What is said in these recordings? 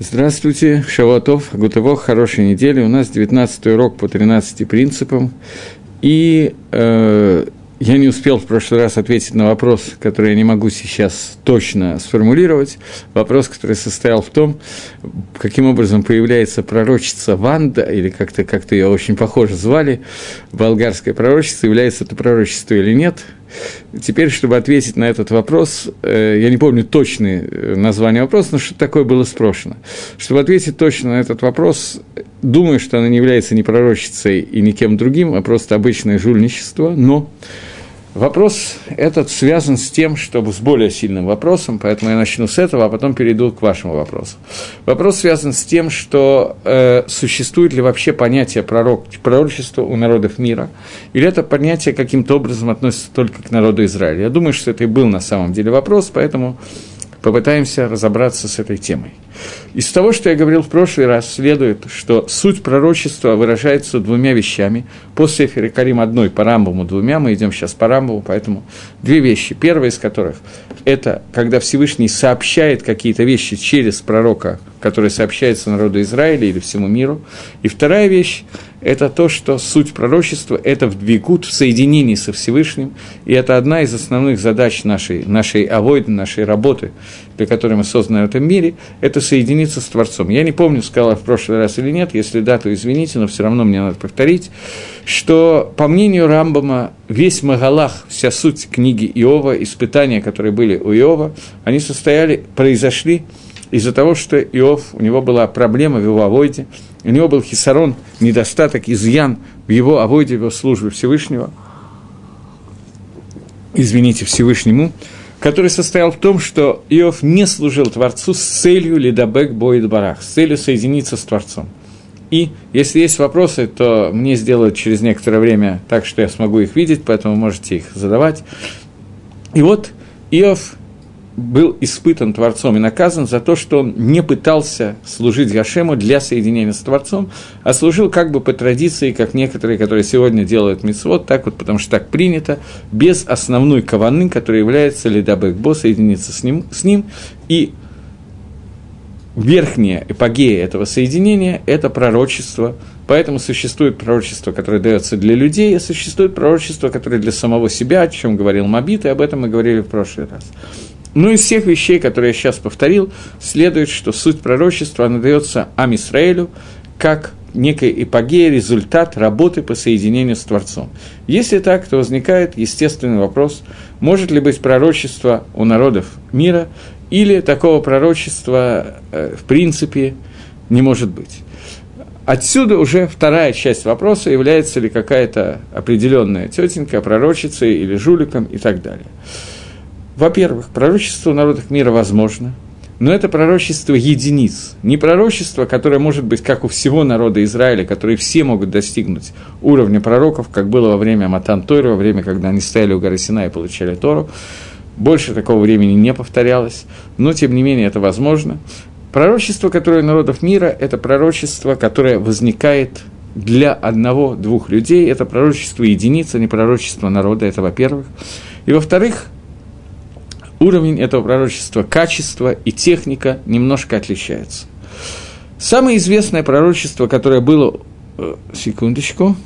Здравствуйте, Шаватов, Гутово, хорошей недели. У нас 19 урок по 13 принципам. И э, я не успел в прошлый раз ответить на вопрос, который я не могу сейчас точно сформулировать. Вопрос, который состоял в том, каким образом появляется пророчица Ванда, или как-то как ее очень похоже звали, болгарское пророчество, является это пророчество или нет – Теперь, чтобы ответить на этот вопрос, э, я не помню точные э, названия вопроса, но что такое было спрошено. Чтобы ответить точно на этот вопрос, думаю, что она не является ни пророчицей и никем другим, а просто обычное жульничество, но Вопрос этот связан с тем, чтобы с более сильным вопросом, поэтому я начну с этого, а потом перейду к вашему вопросу. Вопрос связан с тем, что э, существует ли вообще понятие пророк, пророчества у народов мира, или это понятие каким-то образом относится только к народу Израиля. Я думаю, что это и был на самом деле вопрос, поэтому попытаемся разобраться с этой темой. Из того, что я говорил в прошлый раз, следует, что суть пророчества выражается двумя вещами. По Сефере Карим одной, по Рамбаму двумя, мы идем сейчас по Рамбаму, поэтому две вещи. Первая из которых – это когда Всевышний сообщает какие-то вещи через пророка, который сообщается народу Израиля или всему миру. И вторая вещь это то, что суть пророчества – это вдвигут в соединении со Всевышним, и это одна из основных задач нашей, нашей авойды, нашей работы, для которой мы созданы в этом мире, это соединиться с Творцом. Я не помню, сказала в прошлый раз или нет, если да, то извините, но все равно мне надо повторить, что, по мнению Рамбама, весь Магалах, вся суть книги Иова, испытания, которые были у Иова, они состояли, произошли из-за того, что Иов, у него была проблема в его авойде, у него был хисарон, недостаток, изъян в его авойде, в его службе Всевышнего, извините, Всевышнему, который состоял в том, что Иов не служил Творцу с целью лидабек боид барах, с целью соединиться с Творцом. И если есть вопросы, то мне сделают через некоторое время так, что я смогу их видеть, поэтому можете их задавать. И вот Иов был испытан Творцом и наказан за то, что он не пытался служить Гашему для соединения с Творцом, а служил как бы по традиции, как некоторые, которые сегодня делают митцвот, так вот, потому что так принято, без основной каваны, которая является лидабекбо, соединиться с ним, с ним и верхняя эпогея этого соединения – это пророчество, поэтому существует пророчество, которое дается для людей, а существует пророчество, которое для самого себя, о чем говорил Мабит, и об этом мы говорили в прошлый раз. Ну, из всех вещей, которые я сейчас повторил, следует, что суть пророчества, она дается Амисраэлю как некая эпогея, результат работы по соединению с Творцом. Если так, то возникает естественный вопрос, может ли быть пророчество у народов мира, или такого пророчества э, в принципе не может быть. Отсюда уже вторая часть вопроса, является ли какая-то определенная тетенька пророчицей или жуликом и так далее. Во-первых, пророчество народов мира возможно, но это пророчество единиц, не пророчество, которое может быть как у всего народа Израиля, которые все могут достигнуть уровня пророков, как было во время Матан Тойра, во время, когда они стояли у горы Сина и получали Тору. Больше такого времени не повторялось, но тем не менее это возможно. Пророчество, которое народов мира, это пророчество, которое возникает для одного-двух людей, это пророчество единицы, а не пророчество народа, это во-первых. И во-вторых, уровень этого пророчества, качество и техника немножко отличаются. Самое известное пророчество, которое было... Э, секундочку.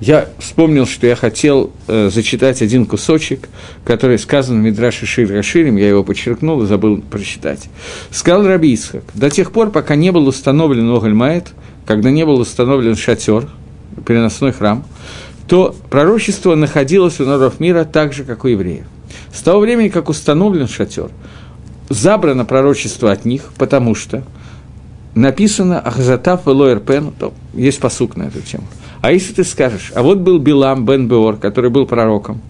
Я вспомнил, что я хотел э, зачитать один кусочек, который сказан в Мидраше Шир я его подчеркнул и забыл прочитать. Сказал Раби Исхак, до тех пор, пока не был установлен Огальмаэт, когда не был установлен шатер, переносной храм, то пророчество находилось у народов мира так же, как у евреев. С того времени, как установлен шатер, забрано пророчество от них, потому что написано «Ахзатав Пен», то есть посук на эту тему. А если ты скажешь, а вот был Билам бен Беор, который был пророком,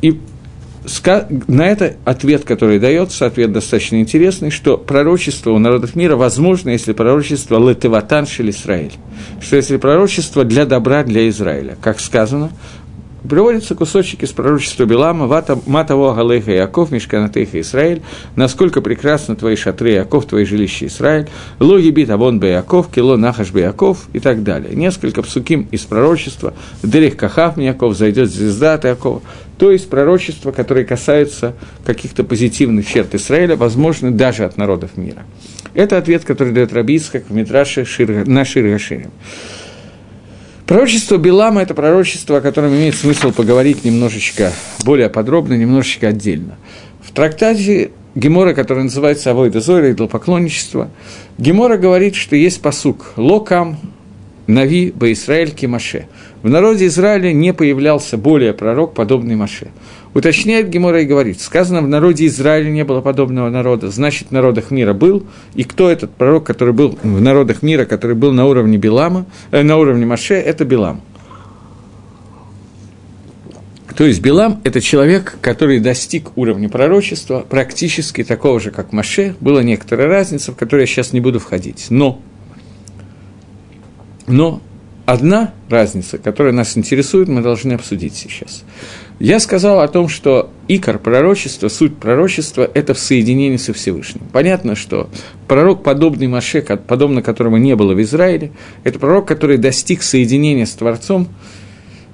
и на это ответ, который дается, ответ достаточно интересный, что пророчество у народов мира возможно, если пророчество летеватан шель Израиль, что если пророчество для добра для Израиля, как сказано, Приводится кусочек из пророчества Белама, «Матаво Галеха Яков, Мишканатеха Израиль, насколько прекрасны твои шатры Яков, твои жилища Израиль, логи бит Авон Бе Яков, Кило Нахаш Бе Яков» и так далее. Несколько псуким из пророчества, «Дерех Кахав Яков, зайдет звезда от Якова», то есть пророчества, которые касаются каких-то позитивных черт Израиля, возможно, даже от народов мира. Это ответ, который дает Рабиц, как в Митраше Шир, на Ширгаширим. Пророчество Билама – это пророчество, о котором имеет смысл поговорить немножечко более подробно, немножечко отдельно. В трактате Гемора, который называется «Авойда Зори», идолопоклонничество, Гемора говорит, что есть посук «Локам Нави Баисраэль Кимаше». В народе Израиля не появлялся более пророк, подобный Маше. Уточняет Гемора и говорит, сказано, в народе Израиля не было подобного народа, значит, в народах мира был, и кто этот пророк, который был в народах мира, который был на уровне Билама, э, на уровне Маше, это Билам. То есть Билам – это человек, который достиг уровня пророчества, практически такого же, как Маше. Была некоторая разница, в которую я сейчас не буду входить. Но, но одна разница, которая нас интересует, мы должны обсудить сейчас. Я сказал о том, что икор пророчества, суть пророчества – это в соединении со Всевышним. Понятно, что пророк, подобный Маше, подобно которому не было в Израиле, это пророк, который достиг соединения с Творцом –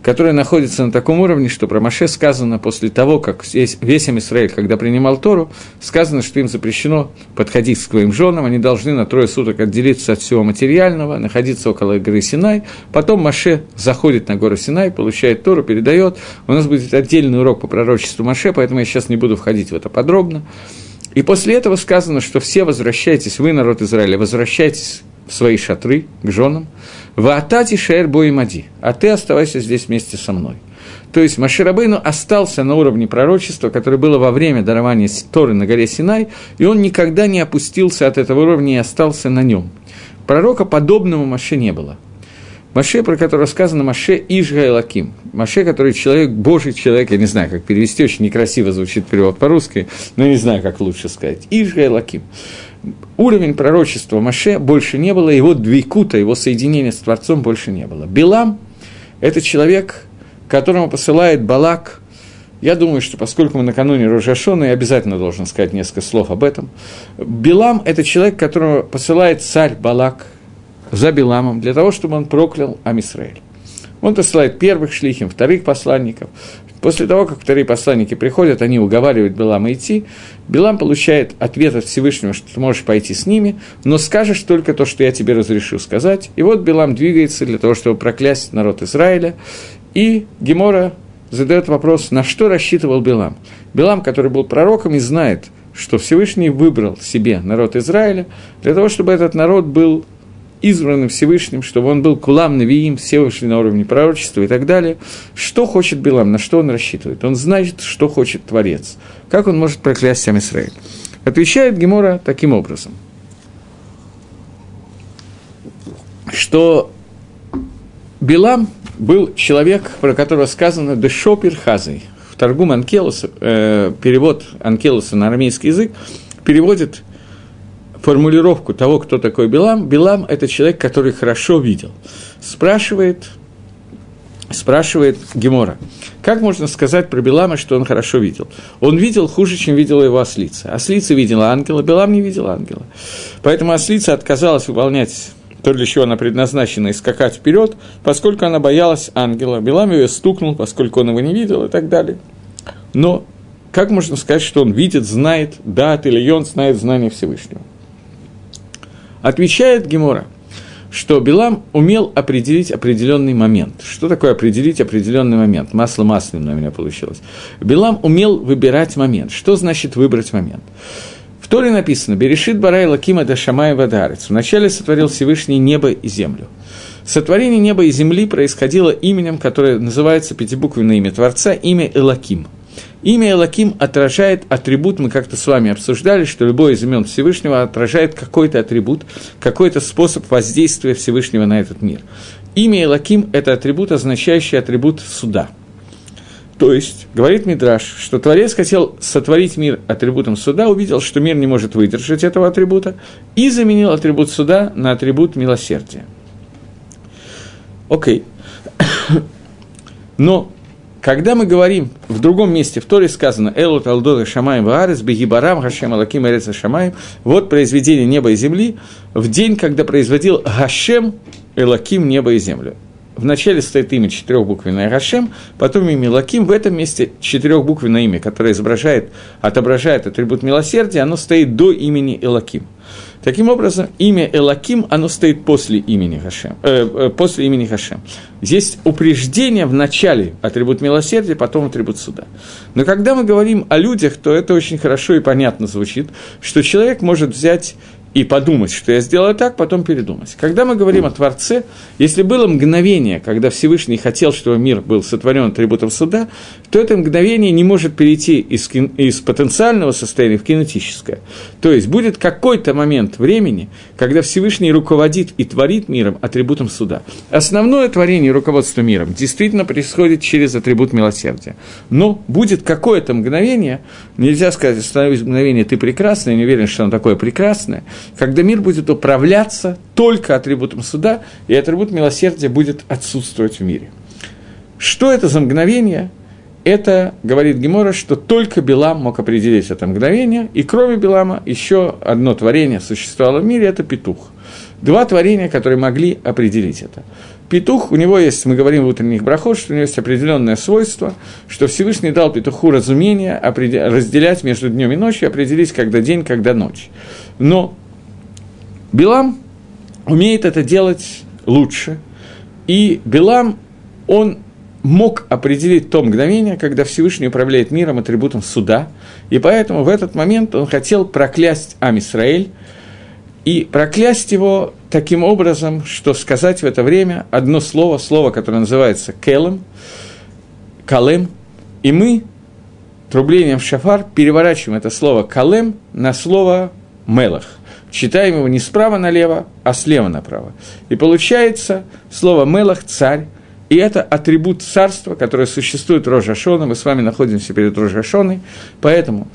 которая находится на таком уровне, что про Маше сказано после того, как весь, Израиль, когда принимал Тору, сказано, что им запрещено подходить к своим женам, они должны на трое суток отделиться от всего материального, находиться около горы Синай, потом Маше заходит на гору Синай, получает Тору, передает. У нас будет отдельный урок по пророчеству Маше, поэтому я сейчас не буду входить в это подробно. И после этого сказано, что все возвращайтесь, вы, народ Израиля, возвращайтесь в свои шатры к женам, Ваатати шер боимади, а ты оставайся здесь вместе со мной. То есть Маширабейну остался на уровне пророчества, которое было во время дарования Торы на горе Синай, и он никогда не опустился от этого уровня и остался на нем. Пророка подобного Маше не было. Маше, про которого сказано Маше Ижга Лаким. Маше, который человек, Божий человек, я не знаю, как перевести, очень некрасиво звучит перевод по-русски, но не знаю, как лучше сказать. Ижга Лаким уровень пророчества Маше больше не было, его двикута, его соединения с Творцом больше не было. Билам – это человек, которому посылает Балак. Я думаю, что поскольку мы накануне Рожашона, я обязательно должен сказать несколько слов об этом. Билам – это человек, которого посылает царь Балак за Биламом для того, чтобы он проклял Амисраэль. Он посылает первых шлихим, вторых посланников. После того, как вторые посланники приходят, они уговаривают Белама идти. Белам получает ответ от Всевышнего, что ты можешь пойти с ними, но скажешь только то, что я тебе разрешу сказать. И вот Белам двигается для того, чтобы проклясть народ Израиля. И Гемора задает вопрос, на что рассчитывал Белам. Белам, который был пророком и знает, что Всевышний выбрал себе народ Израиля, для того, чтобы этот народ был избранным Всевышним, чтобы он был кулам навиим, все вышли на уровне пророчества и так далее. Что хочет Билам, на что он рассчитывает? Он знает, что хочет Творец. Как он может проклясть сам Израиль? Отвечает Гемора таким образом, что Билам был человек, про которого сказано «дешопер хазой». В торгум Анкелоса, э, перевод Анкелоса на армейский язык переводит формулировку того, кто такой Билам, Билам – это человек, который хорошо видел. Спрашивает, спрашивает Гемора, как можно сказать про Билама, что он хорошо видел? Он видел хуже, чем видела его ослица. Ослица видела ангела, Билам не видел ангела. Поэтому ослица отказалась выполнять то, для чего она предназначена, и скакать вперед, поскольку она боялась ангела. Билам ее стукнул, поскольку он его не видел и так далее. Но как можно сказать, что он видит, знает, да, или он знает знание Всевышнего? Отвечает Гемора, что Билам умел определить определенный момент. Что такое определить определенный момент? Масло масляным у меня получилось. Билам умел выбирать момент. Что значит выбрать момент? В Торе написано «Берешит барай лакима да шамай вадарец». Вначале сотворил Всевышний небо и землю. Сотворение неба и земли происходило именем, которое называется пятибуквенное имя Творца, имя Элаким – Имя Элаким отражает атрибут, мы как-то с вами обсуждали, что любой из имен Всевышнего отражает какой-то атрибут, какой-то способ воздействия Всевышнего на этот мир. Имя Элаким – это атрибут, означающий атрибут суда. То есть, говорит Мидраш, что Творец хотел сотворить мир атрибутом суда, увидел, что мир не может выдержать этого атрибута, и заменил атрибут суда на атрибут милосердия. Окей. Но когда мы говорим, в другом месте в Торе сказано «Элут алдота шамаем ваарес бегибарам хашем алаким эреца шамаем» вот произведение неба и земли в день, когда производил Гашем Элаким небо и землю. Вначале стоит имя четырехбуквенное Гашем, потом имя Лаким. В этом месте четырехбуквенное имя, которое изображает, отображает атрибут милосердия, оно стоит до имени Элаким. Таким образом, имя Элаким, оно стоит после имени Хашем. Э, э, после имени Хашем. Есть упреждение в начале атрибут милосердия, потом атрибут суда. Но когда мы говорим о людях, то это очень хорошо и понятно звучит, что человек может взять и подумать, что я сделаю так, потом передумать. Когда мы говорим о Творце, если было мгновение, когда Всевышний хотел, чтобы мир был сотворен атрибутом суда, то это мгновение не может перейти из, из потенциального состояния в кинетическое. То есть будет какой-то момент времени, когда Всевышний руководит и творит миром атрибутом суда. Основное творение руководства миром действительно происходит через атрибут милосердия. Но будет какое-то мгновение, нельзя сказать, остановись мгновение, ты прекрасный, не уверен, что оно такое прекрасное, когда мир будет управляться только атрибутом суда, и атрибут милосердия будет отсутствовать в мире. Что это за мгновение? Это, говорит Гемора, что только Белам мог определить это мгновение, и кроме Белама еще одно творение существовало в мире – это петух. Два творения, которые могли определить это. Петух, у него есть, мы говорим в утренних брахот, что у него есть определенное свойство, что Всевышний дал петуху разумение разделять между днем и ночью, определить, когда день, когда ночь. Но Билам умеет это делать лучше, и Билам, он мог определить то мгновение, когда Всевышний управляет миром атрибутом суда, и поэтому в этот момент он хотел проклясть Амисраэль, и проклясть его таким образом, что сказать в это время одно слово, слово, которое называется «келем», «калем», и мы трублением в шафар переворачиваем это слово «калем» на слово «мелах» читаем его не справа налево, а слева направо. И получается слово «мелах» – «царь», и это атрибут царства, которое существует в Рожашона. Мы с вами находимся перед Рожашоной. Поэтому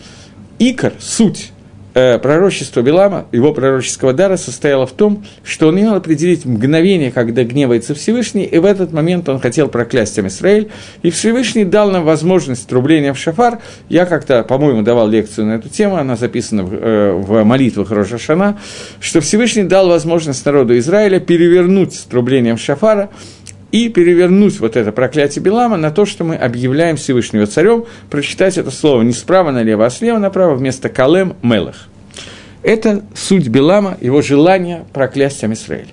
икор, суть э, пророчество Билама, его пророческого дара состояло в том, что он имел определить мгновение, когда гневается Всевышний, и в этот момент он хотел проклясть Израиль, и Всевышний дал нам возможность трубления в шафар. Я как-то, по-моему, давал лекцию на эту тему, она записана в, э, в молитвах Рожашана, что Всевышний дал возможность народу Израиля перевернуть с трублением шафара и перевернуть вот это проклятие Белама на то, что мы объявляем Всевышнего царем, прочитать это слово не справа налево, а слева направо вместо Калем Мелах. Это суть Белама, его желание проклясть Амисраэль.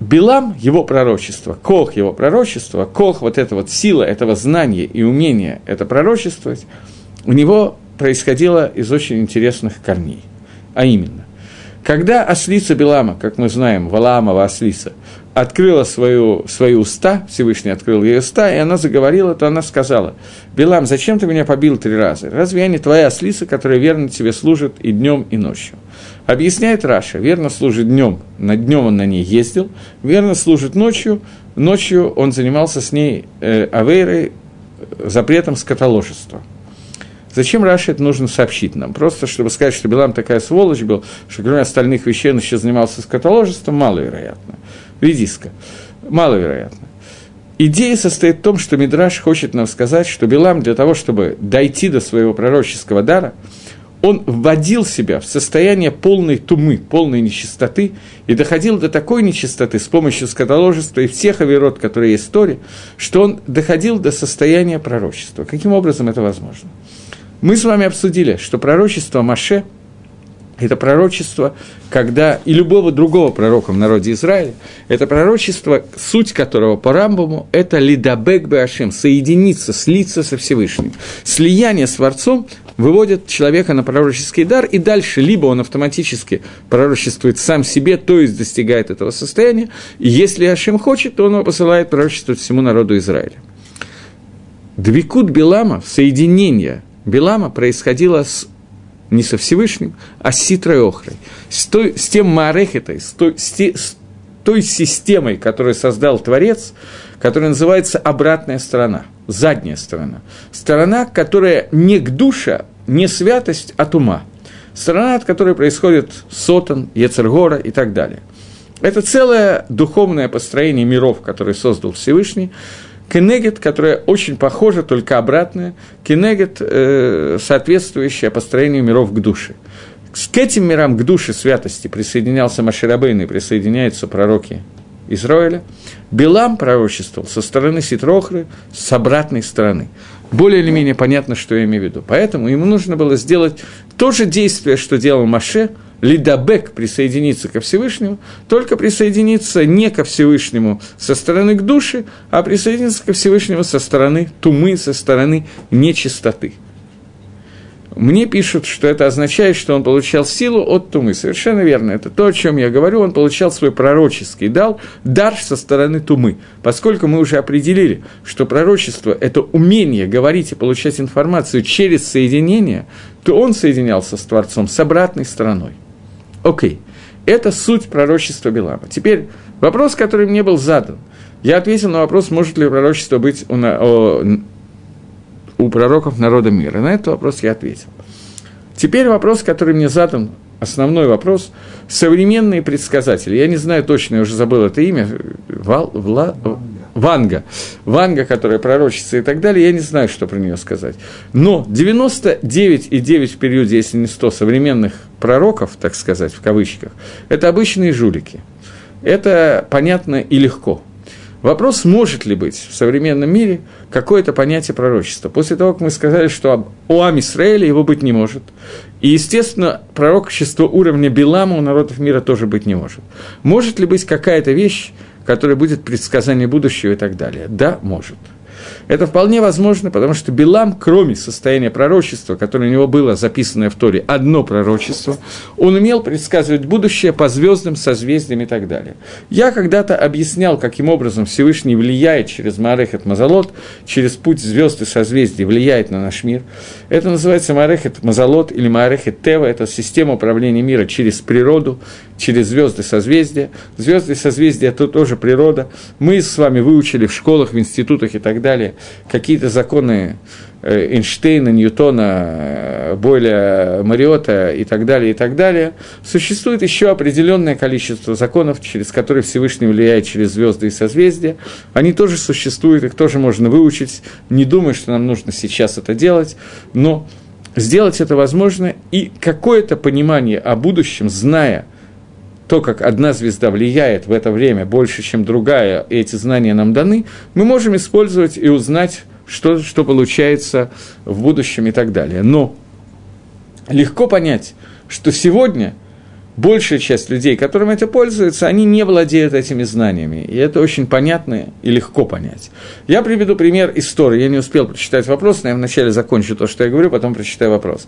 Билам, его пророчество, Кох его пророчество, Кох вот эта вот сила этого знания и умения это пророчествовать, у него происходило из очень интересных корней. А именно, когда ослица Белама, как мы знаем, Валаамова ослица, открыла свою, свои уста, Всевышний открыл ее уста, и она заговорила, то она сказала, «Билам, зачем ты меня побил три раза? Разве я не твоя ослица, которая верно тебе служит и днем, и ночью?» Объясняет Раша, верно служит днем, на днем он на ней ездил, верно служит ночью, ночью он занимался с ней э, авейрой, запретом скотоложества. Зачем Раши это нужно сообщить нам? Просто чтобы сказать, что Билам такая сволочь был, что кроме остальных вещей он еще занимался скотоложеством, маловероятно редиска. Маловероятно. Идея состоит в том, что Мидраш хочет нам сказать, что Билам для того, чтобы дойти до своего пророческого дара, он вводил себя в состояние полной тумы, полной нечистоты, и доходил до такой нечистоты с помощью скотоложества и всех оверот, которые есть в Торе, что он доходил до состояния пророчества. Каким образом это возможно? Мы с вами обсудили, что пророчество Маше – это пророчество, когда и любого другого пророка в народе Израиля, это пророчество, суть которого по Рамбаму, это лидабек беашем, соединиться, слиться со Всевышним. Слияние с Творцом выводит человека на пророческий дар, и дальше либо он автоматически пророчествует сам себе, то есть достигает этого состояния, и если Ашем хочет, то он его посылает пророчествовать всему народу Израиля. Двикут Белама, соединение Белама происходило с не со Всевышним, а с Ситрой Охрой, с, той, с тем Маарехетой, с той, с, те, с той системой, которую создал Творец, которая называется обратная сторона, задняя сторона. Сторона, которая не к душе, не святость от ума. Сторона, от которой происходит Сотан, Ецергора и так далее. Это целое духовное построение миров, которые создал Всевышний, Кенегет, которая очень похожа, только обратная, Кенегет, э, соответствующая построению миров к душе. К этим мирам, к душе святости присоединялся Маширабейн и присоединяются пророки Израиля. Билам пророчествовал со стороны Ситрохры, с обратной стороны. Более или менее понятно, что я имею в виду. Поэтому ему нужно было сделать то же действие, что делал Маше, Лидабек присоединиться ко Всевышнему, только присоединиться не ко Всевышнему со стороны к душе, а присоединиться ко Всевышнему со стороны тумы, со стороны нечистоты – мне пишут, что это означает, что он получал силу от Тумы. Совершенно верно. Это то, о чем я говорю. Он получал свой пророческий дал, дар со стороны Тумы. Поскольку мы уже определили, что пророчество – это умение говорить и получать информацию через соединение, то он соединялся с Творцом с обратной стороной. Окей. Это суть пророчества Белама. Теперь вопрос, который мне был задан. Я ответил на вопрос, может ли пророчество быть у, у пророков народа мира? На этот вопрос я ответил. Теперь вопрос, который мне задан, основной вопрос. Современные предсказатели, я не знаю точно, я уже забыл это имя, Вал, Вла, Ванга, Ванга, которая пророчится и так далее, я не знаю, что про нее сказать. Но 99,9 в периоде, если не 100 современных пророков, так сказать, в кавычках, это обычные жулики. Это понятно и легко – Вопрос, может ли быть в современном мире какое-то понятие пророчества. После того, как мы сказали, что у Ам Исраэля его быть не может. И, естественно, пророчество уровня Белама у народов мира тоже быть не может. Может ли быть какая-то вещь, которая будет предсказание будущего и так далее? Да, может. Это вполне возможно, потому что Билам, кроме состояния пророчества, которое у него было записанное в Торе, одно пророчество, он умел предсказывать будущее по звездам, созвездиям и так далее. Я когда-то объяснял, каким образом Всевышний влияет через Маарехет Мазалот, через путь звезд и созвездий, влияет на наш мир. Это называется Маарехет Мазалот или Маарехет Тева, это система управления мира через природу, через звезды созвездия. Звезды созвездия – это тоже природа. Мы с вами выучили в школах, в институтах и так далее какие-то законы э, Эйнштейна, Ньютона, э, Бойля, Мариота и так далее, и так далее, существует еще определенное количество законов, через которые Всевышний влияет через звезды и созвездия. Они тоже существуют, их тоже можно выучить. Не думаю, что нам нужно сейчас это делать, но сделать это возможно, и какое-то понимание о будущем, зная – то, как одна звезда влияет в это время больше, чем другая, и эти знания нам даны, мы можем использовать и узнать, что, что получается в будущем и так далее. Но легко понять, что сегодня большая часть людей, которым это пользуются, они не владеют этими знаниями. И это очень понятно и легко понять. Я приведу пример истории. Я не успел прочитать вопрос, но я вначале закончу то, что я говорю, потом прочитаю вопрос.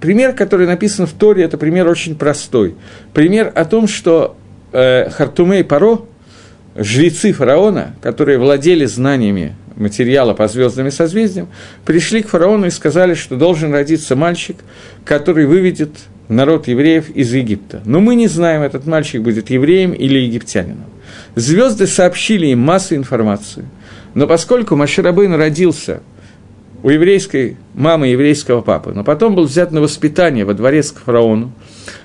Пример, который написан в Торе, это пример очень простой. Пример о том, что э, Хартуме Паро, жрецы фараона, которые владели знаниями материала по звездным и созвездиям, пришли к фараону и сказали, что должен родиться мальчик, который выведет народ евреев из Египта. Но мы не знаем, этот мальчик будет евреем или египтянином. Звезды сообщили им массу информации. Но поскольку Маширабын родился – у еврейской мамы еврейского папы, но потом был взят на воспитание во дворец к фараону,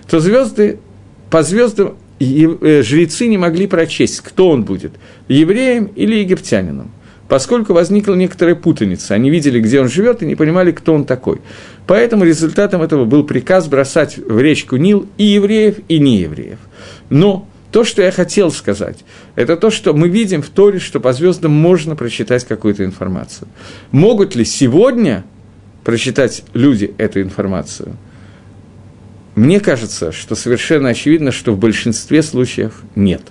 то звезды, по звездам э, жрецы не могли прочесть, кто он будет, евреем или египтянином, поскольку возникла некоторая путаница. Они видели, где он живет, и не понимали, кто он такой. Поэтому результатом этого был приказ бросать в речку Нил и евреев, и неевреев. Но то, что я хотел сказать, это то, что мы видим в Торе, что по звездам можно прочитать какую-то информацию. Могут ли сегодня прочитать люди эту информацию? Мне кажется, что совершенно очевидно, что в большинстве случаев нет.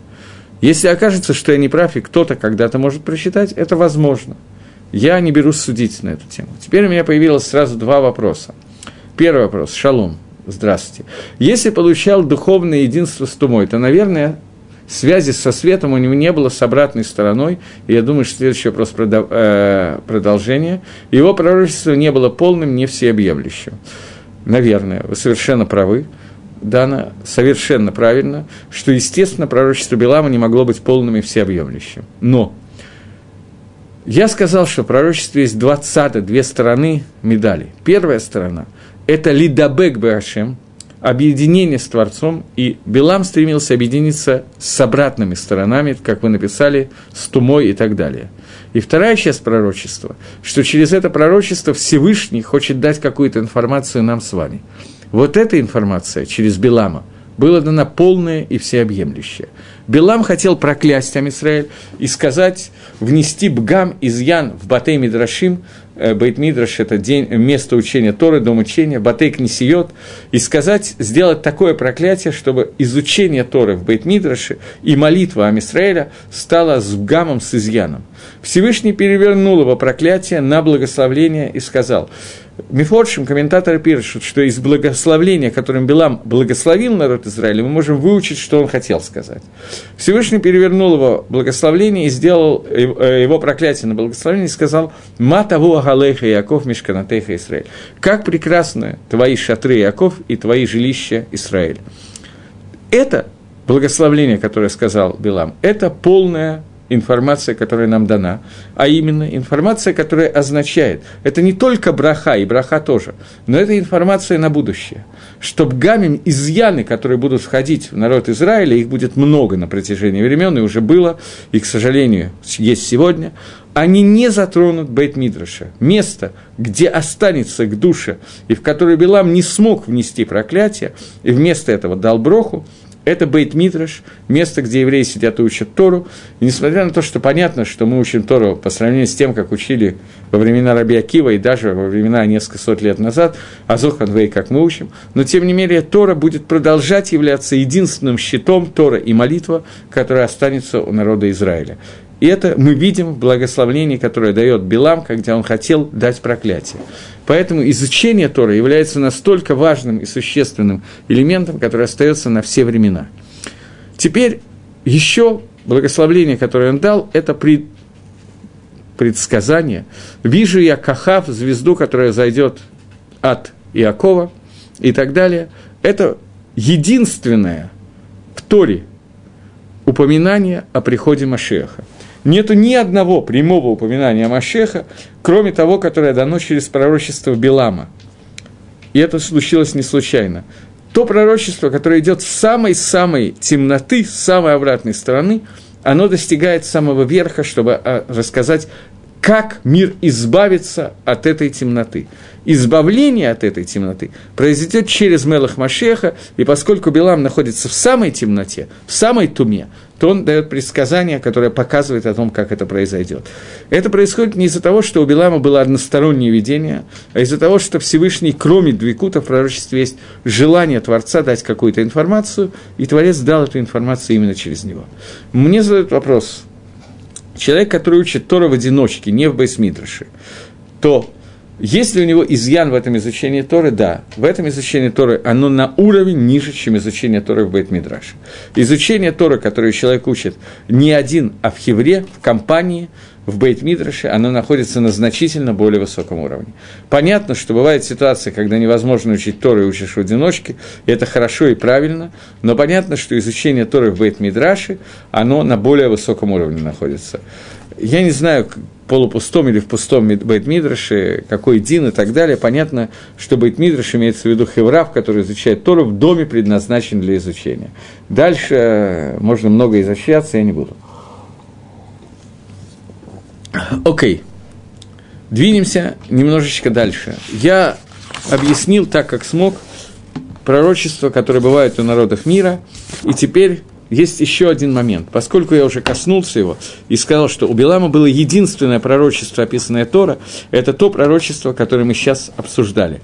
Если окажется, что я не прав, и кто-то когда-то может прочитать, это возможно. Я не берусь судить на эту тему. Теперь у меня появилось сразу два вопроса. Первый вопрос – шалом – здравствуйте. Если получал духовное единство с Тумой, то, наверное, связи со светом у него не было с обратной стороной, и я думаю, что следующий вопрос э, продолжение. Его пророчество не было полным, не всеобъемлющим. Наверное, вы совершенно правы. Дана совершенно правильно, что, естественно, пророчество Белама не могло быть полным и всеобъемлющим. Но я сказал, что в пророчестве есть два цада, две стороны медали. Первая сторона – это лидабек башем, объединение с Творцом, и Билам стремился объединиться с обратными сторонами, как вы написали, с Тумой и так далее. И вторая часть пророчества, что через это пророчество Всевышний хочет дать какую-то информацию нам с вами. Вот эта информация через Билама была дана полная и всеобъемлющая. Билам хотел проклясть Амисраэль и сказать, внести бгам, изъян в Батей Мидрашим, Э, Бейт Мидраш – это день, место учения Торы, дом учения, Батейк Несиот, и сказать, сделать такое проклятие, чтобы изучение Торы в Бейт Мидраше и молитва Амисраэля стала с гамом, с изъяном. Всевышний перевернул его проклятие на благословление и сказал – Мифоршим комментаторы пишут, что из благословления, которым Билам благословил народ Израиля, мы можем выучить, что он хотел сказать. Всевышний перевернул его благословление и сделал э, его проклятие на благословение и сказал «Матаву агалейха Яков мишканатейха Израиль». Как прекрасны твои шатры Яков и твои жилища Израиль. Это благословление, которое сказал Билам, это полное информация, которая нам дана, а именно информация, которая означает, это не только браха, и браха тоже, но это информация на будущее, чтобы гамим изъяны, которые будут входить в народ Израиля, их будет много на протяжении времен, и уже было, и, к сожалению, есть сегодня, они не затронут Бейт Мидраша, место, где останется к душе, и в которое Билам не смог внести проклятие, и вместо этого дал броху, это Бейт Митраш, место, где евреи сидят и учат Тору. И несмотря на то, что понятно, что мы учим Тору по сравнению с тем, как учили во времена Раби Акива и даже во времена несколько сот лет назад, а Зоханвей, как мы учим, но тем не менее Тора будет продолжать являться единственным щитом Тора и молитва, которая останется у народа Израиля. И это мы видим в благословении, которое дает Билам, когда он хотел дать проклятие. Поэтому изучение Тора является настолько важным и существенным элементом, который остается на все времена. Теперь еще благословление, которое он дал, это пред, предсказание. «Вижу я Кахав, звезду, которая зайдет от Иакова» и так далее. Это единственное в Торе упоминание о приходе Машеха. Нету ни одного прямого упоминания Машеха, кроме того, которое дано через пророчество Билама. И это случилось не случайно. То пророчество, которое идет с самой-самой темноты, с самой обратной стороны, оно достигает самого верха, чтобы а, рассказать, как мир избавится от этой темноты избавление от этой темноты произойдет через Мелах Машеха, и поскольку Билам находится в самой темноте, в самой туме, то он дает предсказание, которое показывает о том, как это произойдет. Это происходит не из-за того, что у Билама было одностороннее видение, а из-за того, что Всевышний, кроме Двикута, в пророчестве есть желание Творца дать какую-то информацию, и Творец дал эту информацию именно через него. Мне задают вопрос. Человек, который учит Тора в одиночке, не в Бейсмидраше, то есть ли у него изъян в этом изучении Торы? Да. В этом изучении Торы оно на уровень ниже, чем изучение Торы в Бейт-Мидраше. Изучение Торы, которое человек учит не один, а в Хевре, в компании, в Бейт-Мидраше, оно находится на значительно более высоком уровне. Понятно, что бывает ситуация, когда невозможно учить Торы и учишь в одиночке, и это хорошо и правильно, но понятно, что изучение Торы в Бейт-Мидраше, оно на более высоком уровне находится. Я не знаю, полупустом или в пустом Бейт-Мидраше, какой Дин и так далее, понятно, что Бейт-Мидраш имеется в виду Хеврав, который изучает Тору, в доме предназначен для изучения. Дальше э, можно много изощряться, я не буду. Окей. Okay. Двинемся немножечко дальше. Я объяснил так, как смог, пророчества, которые бывают у народов мира, и теперь есть еще один момент. Поскольку я уже коснулся его и сказал, что у Билама было единственное пророчество, описанное Тора, это то пророчество, которое мы сейчас обсуждали.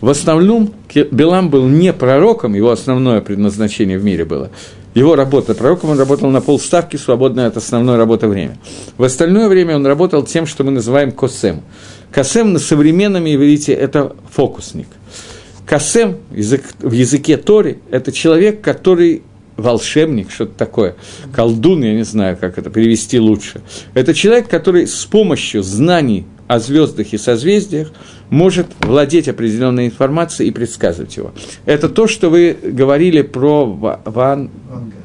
В основном Билам был не пророком, его основное предназначение в мире было. Его работа пророком, он работал на полставки, свободное от основной работы время. В остальное время он работал тем, что мы называем косем. Косем на современном иврите – это фокусник. Косем в языке Тори – это человек, который волшебник, что-то такое, колдун, я не знаю, как это перевести лучше. Это человек, который с помощью знаний о звездах и созвездиях, может владеть определенной информацией и предсказывать его. Это то, что вы говорили про Ван...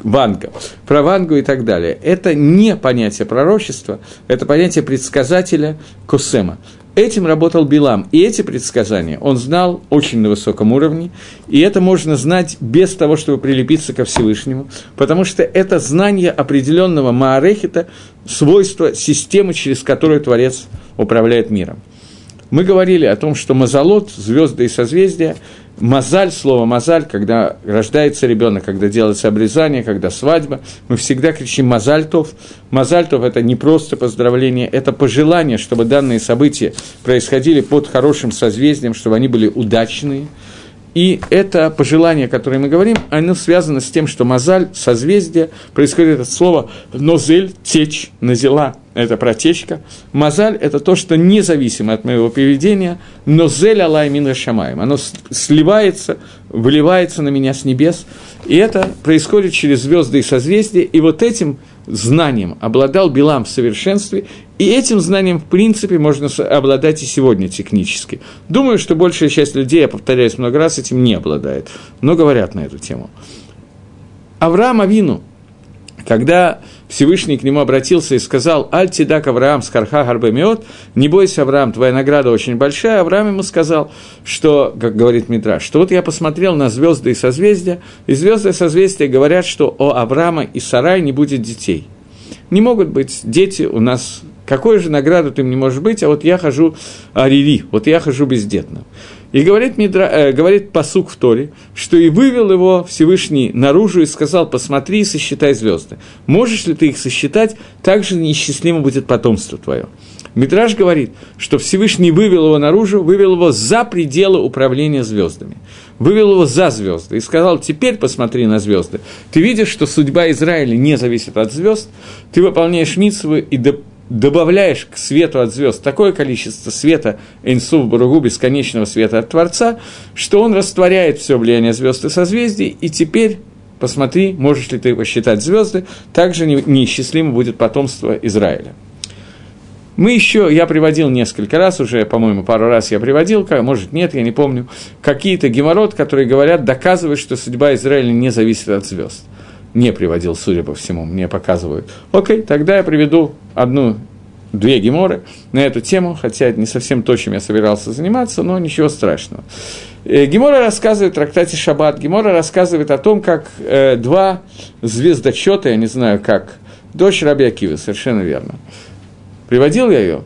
Ванга, про Вангу и так далее. Это не понятие пророчества, это понятие предсказателя Косема. Этим работал Билам, и эти предсказания он знал очень на высоком уровне, и это можно знать без того, чтобы прилепиться ко Всевышнему, потому что это знание определенного Маарехита, свойства системы, через которую Творец управляет миром. Мы говорили о том, что мазолот, звезды и созвездия, мазаль, слово мазаль, когда рождается ребенок, когда делается обрезание, когда свадьба, мы всегда кричим мазальтов. Мазальтов – это не просто поздравление, это пожелание, чтобы данные события происходили под хорошим созвездием, чтобы они были удачные – и это пожелание, которое мы говорим, оно связано с тем, что мозаль, созвездие, происходит от слова нозель, течь, назела, это протечка. Мозаль – это то, что независимо от моего поведения, нозель алай мин шамаем. Оно сливается, выливается на меня с небес. И это происходит через звезды и созвездия. И вот этим знанием обладал Билам в совершенстве, и этим знанием, в принципе, можно обладать и сегодня технически. Думаю, что большая часть людей, я повторяюсь много раз, этим не обладает, но говорят на эту тему. Авраам Авину, когда Всевышний к нему обратился и сказал, «Аль тидак Авраам скарха гарбемиот, не бойся, Авраам, твоя награда очень большая», Авраам ему сказал, что, как говорит Митраш, что вот я посмотрел на звезды и созвездия, и звезды и созвездия говорят, что у Авраама и Сарай не будет детей. Не могут быть дети у нас какой же награду ты мне можешь быть, а вот я хожу арили, вот я хожу бездетно. И говорит, Мидра, э, говорит посук в Торе, что и вывел его Всевышний наружу и сказал, посмотри и сосчитай звезды. Можешь ли ты их сосчитать, так же неисчислимо будет потомство твое. Митраж говорит, что Всевышний вывел его наружу, вывел его за пределы управления звездами. Вывел его за звезды и сказал, теперь посмотри на звезды. Ты видишь, что судьба Израиля не зависит от звезд, ты выполняешь митсвы и добавляешь к свету от звезд такое количество света Эйнсув Баругу, бесконечного света от Творца, что он растворяет все влияние звезд и созвездий, и теперь посмотри, можешь ли ты посчитать звезды, также неисчислимо будет потомство Израиля. Мы еще, я приводил несколько раз, уже, по-моему, пару раз я приводил, может, нет, я не помню, какие-то геморрот, которые говорят, доказывают, что судьба Израиля не зависит от звезд не приводил, судя по всему, мне показывают. Окей, тогда я приведу одну, две геморы на эту тему, хотя это не совсем то, чем я собирался заниматься, но ничего страшного. Э, Гемора рассказывает в трактате Шаббат, Гемора рассказывает о том, как э, два звездочета, я не знаю как, дочь Раби Акивы, совершенно верно. Приводил я ее?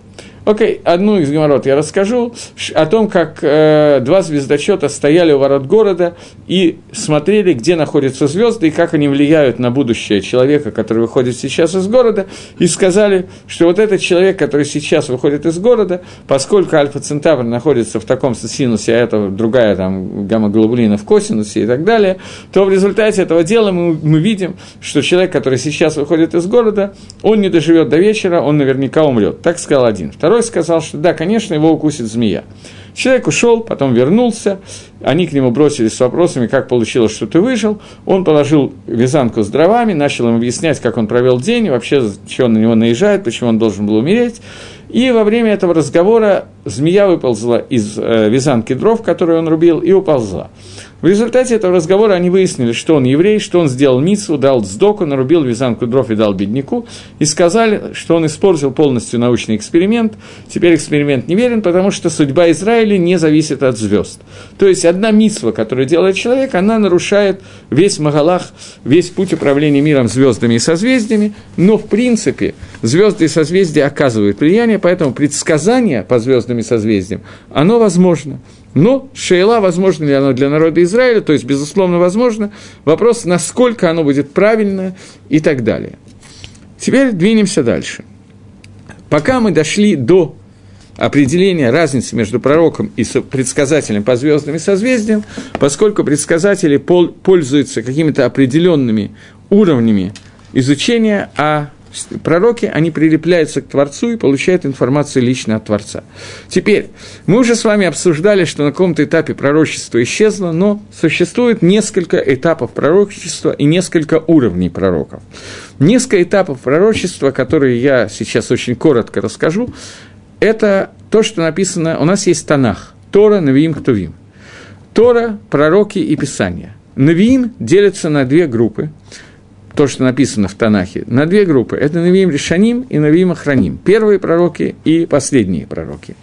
Окей, одну из геморрот я расскажу о том, как э, два звездочета стояли у ворот города и смотрели, где находятся звезды и как они влияют на будущее человека, который выходит сейчас из города, и сказали, что вот этот человек, который сейчас выходит из города, поскольку альфа-центавр находится в таком синусе, а это другая там гамма-глобулина в косинусе и так далее, то в результате этого дела мы, мы видим, что человек, который сейчас выходит из города, он не доживет до вечера, он наверняка умрет. Так сказал один. Второй Второй сказал, что да, конечно, его укусит змея. Человек ушел, потом вернулся, они к нему бросились с вопросами, как получилось, что ты выжил. Он положил вязанку с дровами, начал им объяснять, как он провел день, вообще, он на него наезжает, почему он должен был умереть. И во время этого разговора змея выползла из э, вязанки дров, которую он рубил, и уползла. В результате этого разговора они выяснили, что он еврей, что он сделал мицу, дал сдоку, нарубил вязанку дров и дал бедняку, и сказали, что он испортил полностью научный эксперимент. Теперь эксперимент не верен, потому что судьба Израиля не зависит от звезд. То есть одна мицва, которую делает человек, она нарушает весь Магалах, весь путь управления миром звездами и созвездиями, но в принципе звезды и созвездия оказывают влияние, поэтому предсказание по звездам и созвездиям, оно возможно. Но шейла, возможно ли оно для народа Израиля, то есть, безусловно, возможно. Вопрос, насколько оно будет правильно и так далее. Теперь двинемся дальше. Пока мы дошли до определения разницы между пророком и предсказателем по звездным и созвездиям, поскольку предсказатели пользуются какими-то определенными уровнями изучения, а пророки, они прилепляются к Творцу и получают информацию лично от Творца. Теперь, мы уже с вами обсуждали, что на каком-то этапе пророчество исчезло, но существует несколько этапов пророчества и несколько уровней пророков. Несколько этапов пророчества, которые я сейчас очень коротко расскажу, это то, что написано, у нас есть Танах, Тора, Навиим, Ктувим. Тора, пророки и Писания. Навиим делятся на две группы, то, что написано в Танахе, на две группы. Это Навиим Решаним и Навиим Охраним. Первые пророки и последние пророки.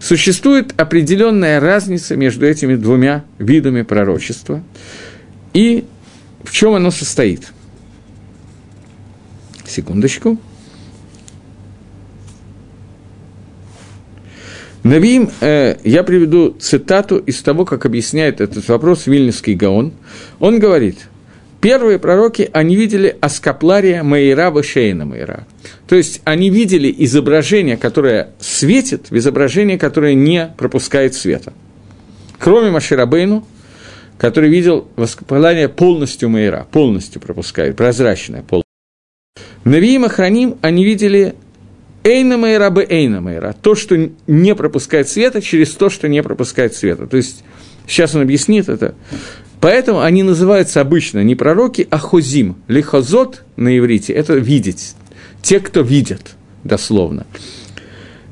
Существует определенная разница между этими двумя видами пророчества. И в чем оно состоит? Секундочку. Навиим, э, я приведу цитату из того, как объясняет этот вопрос Вильнюсский Гаон. Он говорит, первые пророки, они видели аскоплария Маира Вышейна Маира. То есть они видели изображение, которое светит, в изображение, которое не пропускает света. Кроме Маширабейну, который видел воскоплание полностью Маира, полностью пропускает, прозрачное, полностью. Навиим Храним, они видели Эйна Мейра бы Эйна Мейра. То, что не пропускает света, через то, что не пропускает света. То есть, сейчас он объяснит это. Поэтому они называются обычно не пророки, а хозим. Лихозот на иврите – это видеть. Те, кто видят, дословно.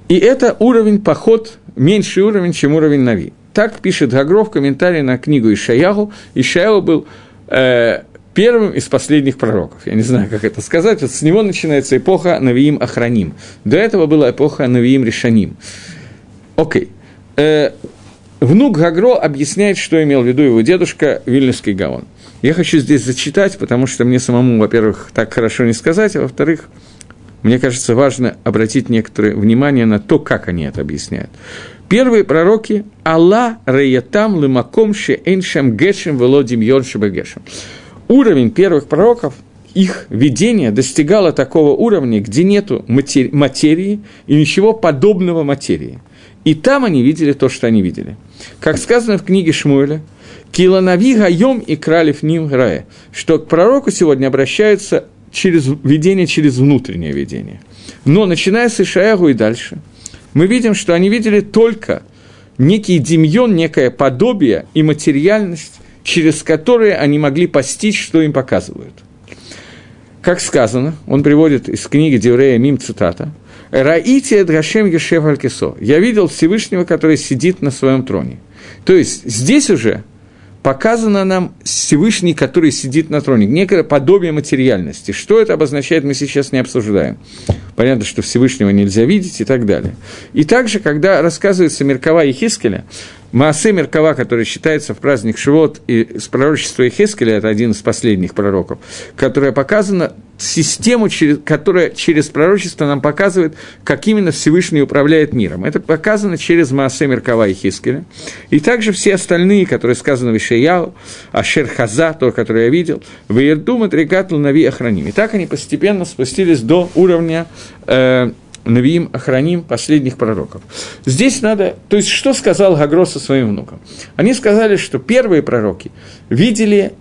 И это уровень поход, меньший уровень, чем уровень Нави. Так пишет Гагров в комментарии на книгу Ишаягу. Ишаягу был э, первым из последних пророков. Я не знаю, как это сказать. Вот с него начинается эпоха Навиим Ахраним. До этого была эпоха Навиим Решаним. Окей. Э, внук Гагро объясняет, что имел в виду его дедушка Вильнюсский Гаон. Я хочу здесь зачитать, потому что мне самому, во-первых, так хорошо не сказать, а во-вторых, мне кажется, важно обратить некоторое внимание на то, как они это объясняют. Первые пророки – Алла Раятам Лымаком Ше Эншем Гешем Велодим Йоншеба Гешем уровень первых пророков, их видение достигало такого уровня, где нету матери- материи и ничего подобного материи. И там они видели то, что они видели. Как сказано в книге Шмуэля, «Киланави гаем и кралев ним рая», что к пророку сегодня обращаются через видение, через внутреннее видение. Но начиная с Ишаягу и дальше, мы видим, что они видели только некий демьон, некое подобие и материальность, через которые они могли постичь, что им показывают. Как сказано, он приводит из книги Деврея Мим цитата, «Раите Гашем Ешев Алькесо» – «Я видел Всевышнего, который сидит на своем троне». То есть здесь уже показано нам Всевышний, который сидит на троне, некое подобие материальности. Что это обозначает, мы сейчас не обсуждаем. Понятно, что Всевышнего нельзя видеть и так далее. И также, когда рассказывается Меркава и Хискеля, Маасе Меркава, который считается в праздник Шивот, и с пророчества Ихескеля, это один из последних пророков, которая показана систему, которая через пророчество нам показывает, как именно Всевышний управляет миром. Это показано через Маасе Меркава и Хискеля. И также все остальные, которые сказаны в Ишаяу, Ашер Хаза, то, которое я видел, Ваердум, Регат, Лунави, Охраним. И так они постепенно спустились до уровня э, Навиим Охраним последних пророков. Здесь надо... То есть, что сказал Гагро со своим внуком? Они сказали, что первые пророки видели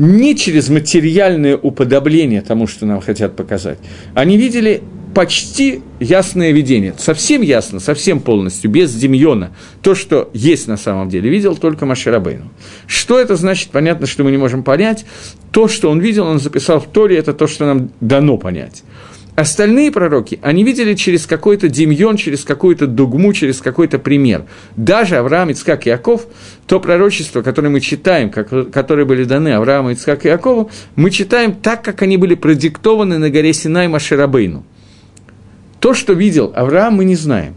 не через материальное уподобление тому, что нам хотят показать. Они видели почти ясное видение, совсем ясно, совсем полностью, без демьона, то, что есть на самом деле, видел только Маширабейну. Что это значит, понятно, что мы не можем понять. То, что он видел, он записал в Торе, это то, что нам дано понять. Остальные пророки, они видели через какой-то демьон, через какую-то дугму, через какой-то пример. Даже Авраам, Ицкак и Яков, то пророчество, которое мы читаем, как, которые были даны Аврааму, Ицкак и Якову, мы читаем так, как они были продиктованы на горе Синай Маширабейну. То, что видел Авраам, мы не знаем.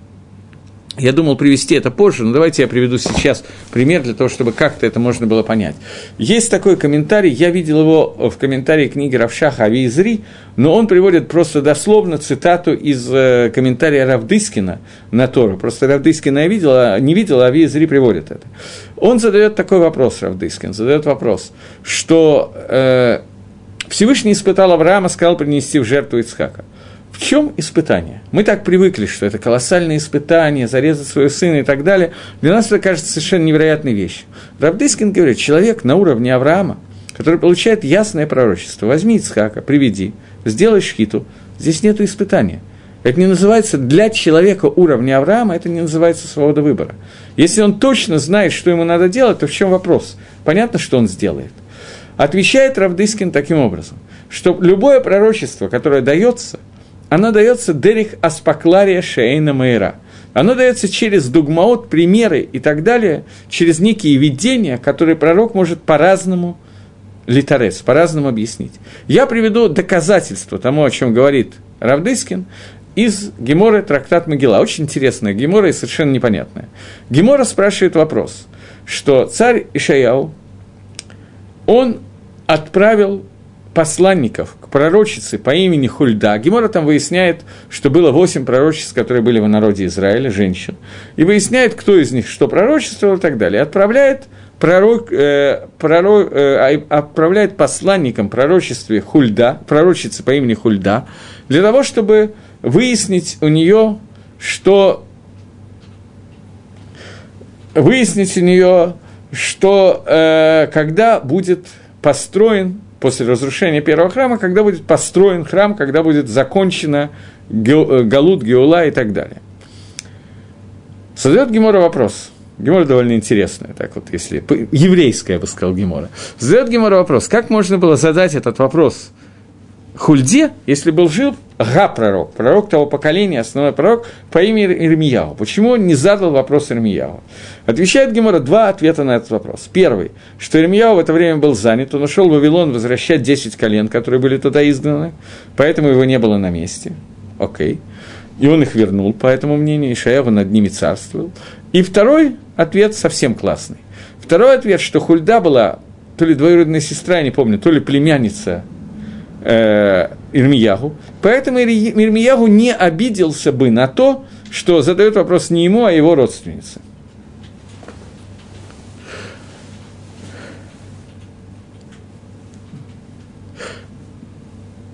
Я думал привести это позже, но давайте я приведу сейчас пример для того, чтобы как-то это можно было понять. Есть такой комментарий, я видел его в комментарии книги Равшаха Авиизри, но он приводит просто дословно цитату из э, комментария Равдыскина на Тору. Просто Равдыскина я видел, а не видел, а Авиизри приводит это. Он задает такой вопрос, Равдыскин, задает вопрос, что э, Всевышний испытал Авраама, сказал принести в жертву Ицхака. В чем испытание? Мы так привыкли, что это колоссальное испытание, зарезать своего сына и так далее. Для нас это кажется совершенно невероятной вещью. Равдыскин говорит, человек на уровне Авраама, который получает ясное пророчество, возьми Ицхака, приведи, сделай шхиту, здесь нет испытания. Это не называется для человека уровня Авраама, это не называется свобода выбора. Если он точно знает, что ему надо делать, то в чем вопрос? Понятно, что он сделает. Отвечает Равдыскин таким образом, что любое пророчество, которое дается – оно дается Дерих Аспаклария Шейна Майра. Оно дается через дугмаот, примеры и так далее, через некие видения, которые пророк может по-разному литарес, по-разному объяснить. Я приведу доказательство тому, о чем говорит Равдыскин, из Гемора трактат Могила. Очень интересная Гемора и совершенно непонятная. Гемора спрашивает вопрос, что царь Ишаяу, он отправил посланников к пророчице по имени Хульда. Гемора там выясняет, что было восемь пророчеств, которые были в народе Израиля, женщин, и выясняет, кто из них что пророчествовал и так далее. Отправляет, пророк, э, пророк, э, отправляет посланникам пророчестве Хульда, пророчице по имени Хульда, для того, чтобы выяснить у нее, что выяснить у нее, что э, когда будет построен после разрушения первого храма, когда будет построен храм, когда будет закончена э, Галут, Геула и так далее. Задает Гемора вопрос. Гемора довольно интересная, так вот, если еврейская, я бы сказал, Гемора. Задает Гемора вопрос, как можно было задать этот вопрос Хульде, если был жив Га-пророк, пророк того поколения, основной пророк по имени Ирмияу. Почему он не задал вопрос Ирмияу? Отвечает Гемора два ответа на этот вопрос. Первый, что Ирмияу в это время был занят, он ушел в Вавилон возвращать 10 колен, которые были туда изгнаны, поэтому его не было на месте. Окей. И он их вернул, по этому мнению, и Шаява над ними царствовал. И второй ответ совсем классный. Второй ответ, что Хульда была то ли двоюродная сестра, я не помню, то ли племянница э, Ирмиягу. Поэтому Ирмиягу не обиделся бы на то, что задает вопрос не ему, а его родственнице.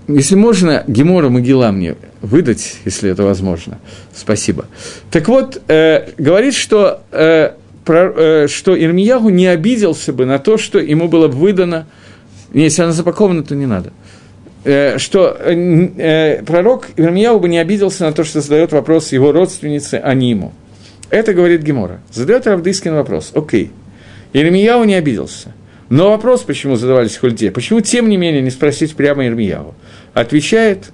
Если можно, Гемора Могила мне выдать, если это возможно. Спасибо. Так вот, э, говорит, что, э, про, э, что Ирмиягу не обиделся бы на то, что ему было выдано. Если она запакована, то не надо. Э, что э, э, пророк Вермияу бы не обиделся на то, что задает вопрос его родственнице, а не ему. Это говорит Гемора. Задает Равдыскин вопрос. Окей. Ирмияу не обиделся. Но вопрос, почему задавались Хульде, почему, тем не менее, не спросить прямо Ирмияу? Отвечает,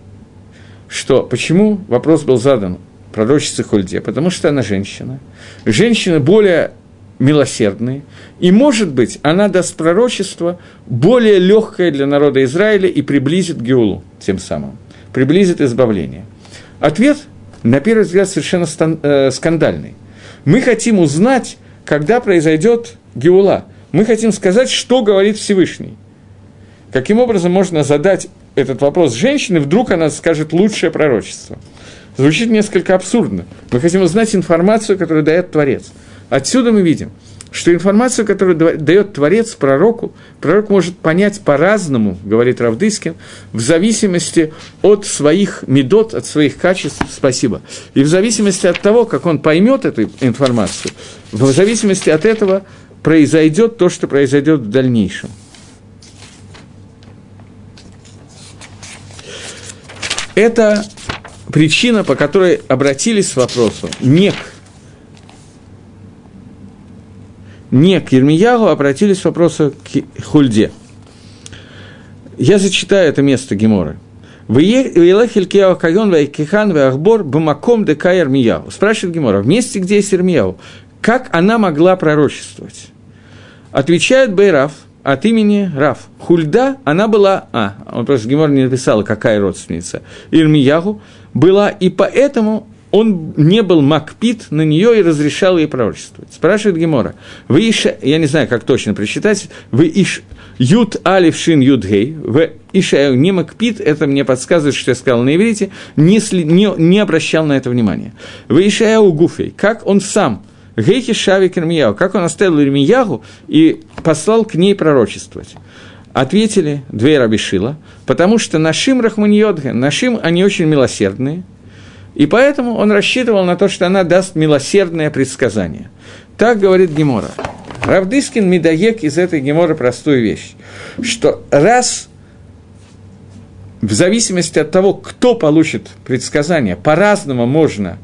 что почему вопрос был задан пророчице Хульде, потому что она женщина. Женщина более милосердные, и, может быть, она даст пророчество более легкое для народа Израиля и приблизит Геулу тем самым, приблизит избавление. Ответ, на первый взгляд, совершенно э, скандальный. Мы хотим узнать, когда произойдет Геула. Мы хотим сказать, что говорит Всевышний. Каким образом можно задать этот вопрос женщине, вдруг она скажет лучшее пророчество? Звучит несколько абсурдно. Мы хотим узнать информацию, которую дает Творец – Отсюда мы видим, что информацию, которую дает Творец пророку, пророк может понять по-разному, говорит Равдыскин, в зависимости от своих медот, от своих качеств, спасибо, и в зависимости от того, как он поймет эту информацию, в зависимости от этого произойдет то, что произойдет в дальнейшем. Это причина, по которой обратились с вопросом не к не к Ермиягу, обратились с вопросом к Хульде. Я зачитаю это место вайахбор бамаком дека Ермияу. Спрашивает Гемора, в месте, где есть Ермияу, как она могла пророчествовать? Отвечает Бейраф от имени Раф. Хульда, она была, а, он просто Гемор не написал, какая родственница, Ирмиягу, была, и поэтому он не был макпит на нее и разрешал ей пророчествовать. Спрашивает Гемора, вы иша, я не знаю, как точно прочитать, вы иш, ют алиф шин ют гей, в иша не макпит, это мне подсказывает, что я сказал на иврите, не, не, не обращал на это внимания. Вы иша гуфей, как он сам, гейки шави кермияу, как он оставил Ирмиягу и послал к ней пророчествовать. Ответили две рабишила, потому что нашим рахманьодге, нашим они очень милосердные – и поэтому он рассчитывал на то, что она даст милосердное предсказание. Так говорит Гемора. Равдыскин медоек из этой Геморы простую вещь, что раз в зависимости от того, кто получит предсказание, по-разному можно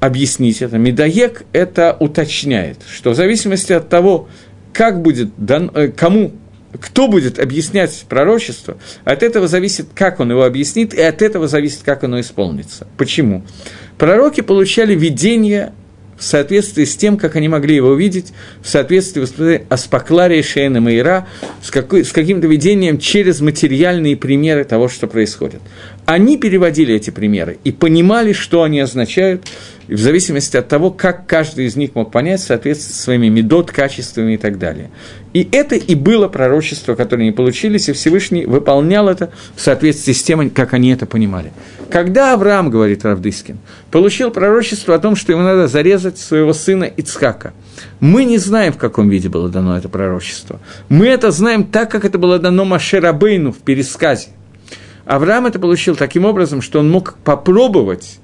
объяснить это. Медоек это уточняет, что в зависимости от того, как будет дан, э, кому кто будет объяснять пророчество, от этого зависит, как он его объяснит, и от этого зависит, как оно исполнится. Почему? Пророки получали видение в соответствии с тем, как они могли его увидеть, в соответствии с Аспакларией Шейна Маира, с, с каким-то видением через материальные примеры того, что происходит. Они переводили эти примеры и понимали, что они означают, в зависимости от того, как каждый из них мог понять в соответствии со своими медот, качествами и так далее. И это и было пророчество, которое они получились, и Всевышний выполнял это в соответствии с тем, как они это понимали. Когда Авраам, говорит Равдыскин, получил пророчество о том, что ему надо зарезать своего сына Ицхака, мы не знаем, в каком виде было дано это пророчество. Мы это знаем так, как это было дано Машерабейну в пересказе. Авраам это получил таким образом, что он мог попробовать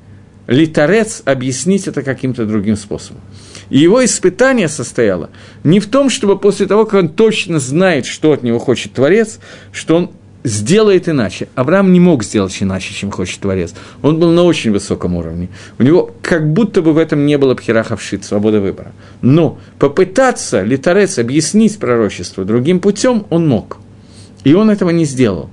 литарец объяснить это каким-то другим способом. И его испытание состояло не в том, чтобы после того, как он точно знает, что от него хочет Творец, что он сделает иначе. Авраам не мог сделать иначе, чем хочет Творец. Он был на очень высоком уровне. У него как будто бы в этом не было пхераховшит, свободы выбора. Но попытаться литарец объяснить пророчество другим путем он мог. И он этого не сделал.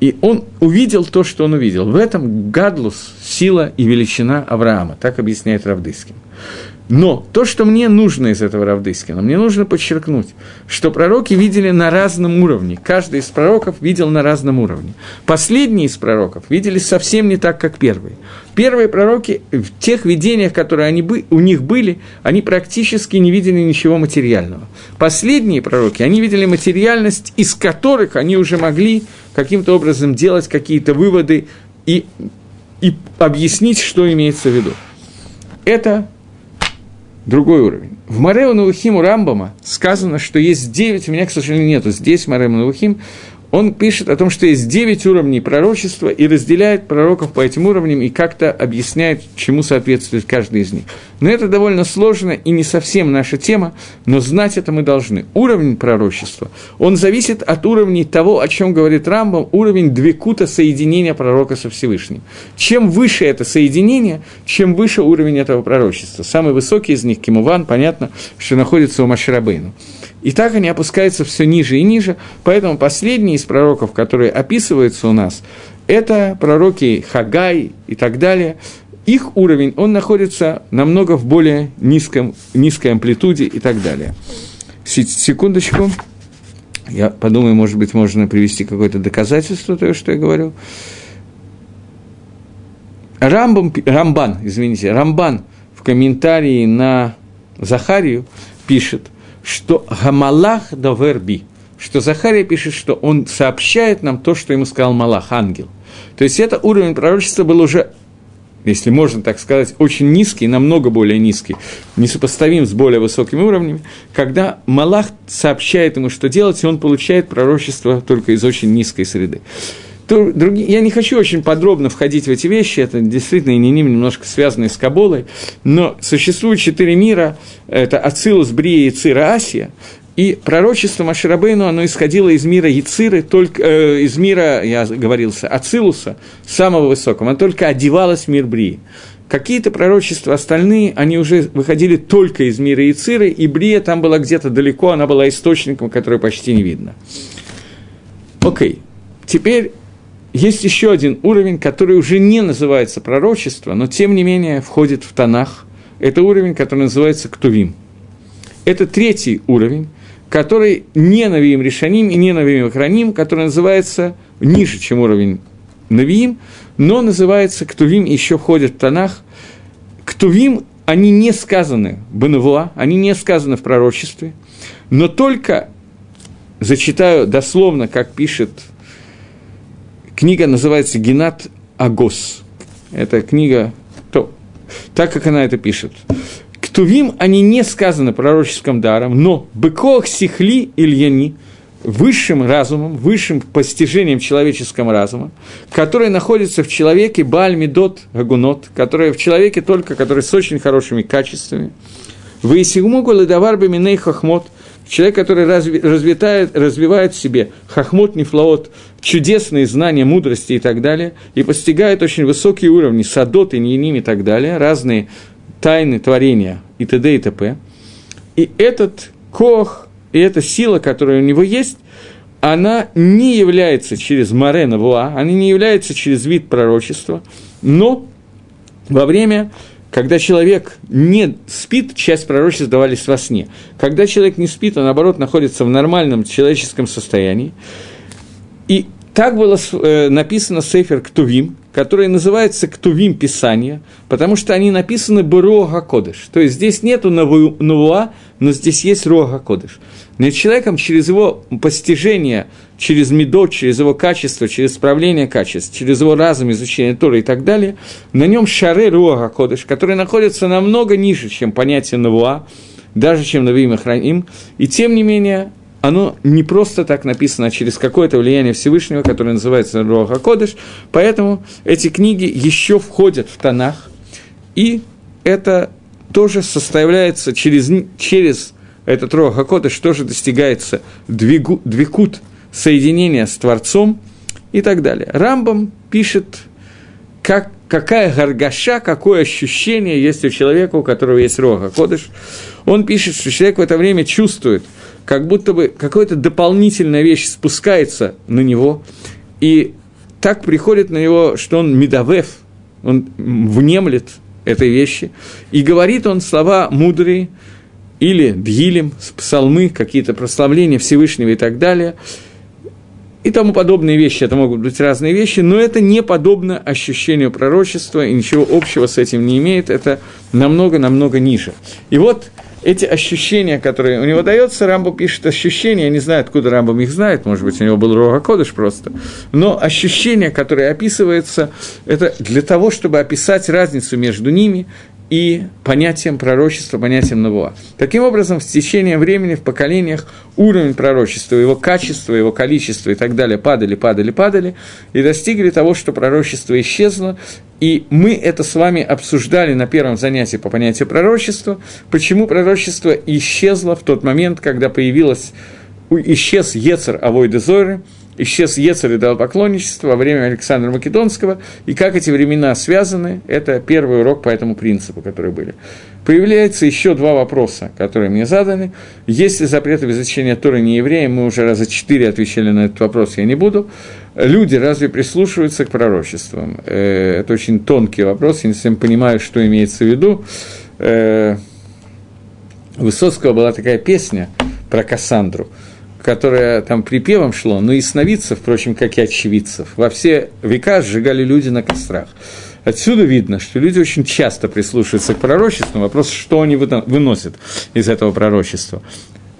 И он увидел то, что он увидел. В этом гадлус, сила и величина Авраама, так объясняет Равдыскин. Но то, что мне нужно из этого Равдыскина, мне нужно подчеркнуть, что пророки видели на разном уровне. Каждый из пророков видел на разном уровне. Последние из пророков видели совсем не так, как первые. Первые пророки в тех видениях, которые они бы, у них были, они практически не видели ничего материального. Последние пророки, они видели материальность, из которых они уже могли каким-то образом делать какие-то выводы и, и объяснить, что имеется в виду. Это другой уровень. В Мареу Навухиму Рамбама сказано, что есть девять, у меня, к сожалению, нету здесь Мареу Навухим, он пишет о том, что есть девять уровней пророчества и разделяет пророков по этим уровням и как-то объясняет, чему соответствует каждый из них. Но это довольно сложно и не совсем наша тема, но знать это мы должны. Уровень пророчества, он зависит от уровней того, о чем говорит Рамбам, уровень двекута соединения пророка со Всевышним. Чем выше это соединение, чем выше уровень этого пророчества. Самый высокий из них, Кимуван, понятно, что находится у Маширабейну. И так они опускаются все ниже и ниже, поэтому последние из пророков, которые описываются у нас, это пророки Хагай и так далее. Их уровень, он находится намного в более низком, низкой амплитуде и так далее. Секундочку. Я подумаю, может быть, можно привести какое-то доказательство того, что я говорю. Рамбам, Рамбан, извините, Рамбан в комментарии на Захарию пишет – что Гамалах доверби, что Захария пишет, что он сообщает нам то, что ему сказал Малах, ангел. То есть это уровень пророчества был уже если можно так сказать, очень низкий, намного более низкий, несопоставим с более высокими уровнями, когда Малах сообщает ему, что делать, и он получает пророчество только из очень низкой среды я не хочу очень подробно входить в эти вещи, это действительно и не ним немножко связанные с Каболой, но существует четыре мира, это Ацилус, Брия, Яцира, Асия, и пророчество Маширабейну, оно исходило из мира Яциры, только, э, из мира, я говорился, Ацилуса, самого высокого, оно только одевалось в мир Брии. Какие-то пророчества остальные, они уже выходили только из мира Яциры, и Брия там была где-то далеко, она была источником, который почти не видно. Окей, теперь есть еще один уровень, который уже не называется пророчество, но тем не менее входит в тонах. Это уровень, который называется Ктувим. Это третий уровень, который не Навиим Решаним и не Навиим Ахраним, который называется ниже, чем уровень Навиим, но называется Ктувим, еще входит в тонах. Ктувим, они не сказаны в Банавуа, они не сказаны в пророчестве, но только, зачитаю дословно, как пишет Книга называется «Генат Агос». Это книга, то, так как она это пишет. Ктувим, они не сказаны пророческим даром, но быкох сихли ильяни, высшим разумом, высшим постижением человеческого разума, который находится в человеке Бальмидот Агунот, который в человеке только, который с очень хорошими качествами. Выисигмугу ледавар миней хохмот – Человек, который разви, развивает в себе хахмот, нефлаот, чудесные знания, мудрости и так далее, и постигает очень высокие уровни, садот и и так далее, разные тайны творения и т.д. и т.п. И этот кох и эта сила, которая у него есть, она не является через Море Навуа, она не является через вид пророчества, но во время, когда человек не спит, часть пророчеств давались во сне. Когда человек не спит, он, наоборот, находится в нормальном человеческом состоянии. И так было э, написано Сефер Ктувим, который называется Ктувим Писания, потому что они написаны Бруага Кодыш. То есть здесь нету Навуа, но здесь есть Руага Кодыш. Но человеком через его постижение, через медот, через его качество, через исправление качеств, через его разум, изучение Торы и так далее, на нем шары Руага Кодыш, которые находятся намного ниже, чем понятие Навуа, даже чем Навим Храним, и тем не менее оно не просто так написано, а через какое-то влияние Всевышнего, которое называется Руаха Кодыш, поэтому эти книги еще входят в Танах, и это тоже составляется через, через этот Руаха Кодыш, тоже достигается двигу, двикут соединения с Творцом и так далее. Рамбам пишет, как, какая гаргаша, какое ощущение есть у человека, у которого есть Рога Кодыш. Он пишет, что человек в это время чувствует – как будто бы какая-то дополнительная вещь спускается на него, и так приходит на него, что он медовев, он внемлет этой вещи, и говорит он слова мудрые, или дгилем, псалмы, какие-то прославления Всевышнего и так далее, и тому подобные вещи, это могут быть разные вещи, но это не подобно ощущению пророчества, и ничего общего с этим не имеет, это намного-намного ниже. И вот эти ощущения, которые у него дается, Рамбо пишет ощущения, я не знаю, откуда Рамбо их знает, может быть, у него был Рога Кодыш просто, но ощущения, которые описываются, это для того, чтобы описать разницу между ними и понятием пророчества, понятием Навуа. Таким образом, в течение времени, в поколениях уровень пророчества, его качество, его количество и так далее падали, падали, падали, и достигли того, что пророчество исчезло, и мы это с вами обсуждали на первом занятии по понятию пророчества, почему пророчество исчезло в тот момент, когда появилось, исчез Ецер Авойды Зоры, исчез Ецер и дал поклонничество во время Александра Македонского, и как эти времена связаны, это первый урок по этому принципу, которые были. Появляется еще два вопроса, которые мне заданы. Есть ли запреты в изучении Торы не евреям? Мы уже раза четыре отвечали на этот вопрос, я не буду. Люди разве прислушиваются к пророчествам? Э, это очень тонкий вопрос, я не совсем понимаю, что имеется в виду. Э, у Высоцкого была такая песня про Кассандру – которое там припевом шло, но и сновидцев, впрочем, как и очевидцев, во все века сжигали люди на кострах. Отсюда видно, что люди очень часто прислушиваются к пророчеству. Вопрос, что они выносят из этого пророчества.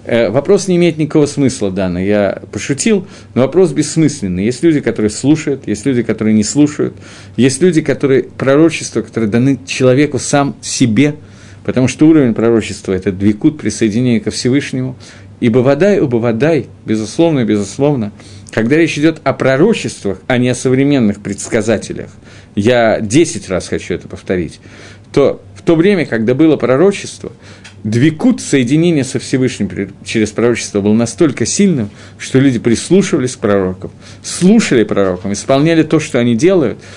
Э, вопрос не имеет никакого смысла данный. Я пошутил, но вопрос бессмысленный. Есть люди, которые слушают, есть люди, которые не слушают, есть люди, которые пророчества, которые даны человеку сам себе, потому что уровень пророчества – это двикут, присоединение ко Всевышнему, и Бавадай, Убавадай, безусловно, безусловно, когда речь идет о пророчествах, а не о современных предсказателях, я десять раз хочу это повторить, то в то время, когда было пророчество, двикут соединения со Всевышним через пророчество был настолько сильным, что люди прислушивались к пророкам, слушали пророкам, исполняли то, что они делают –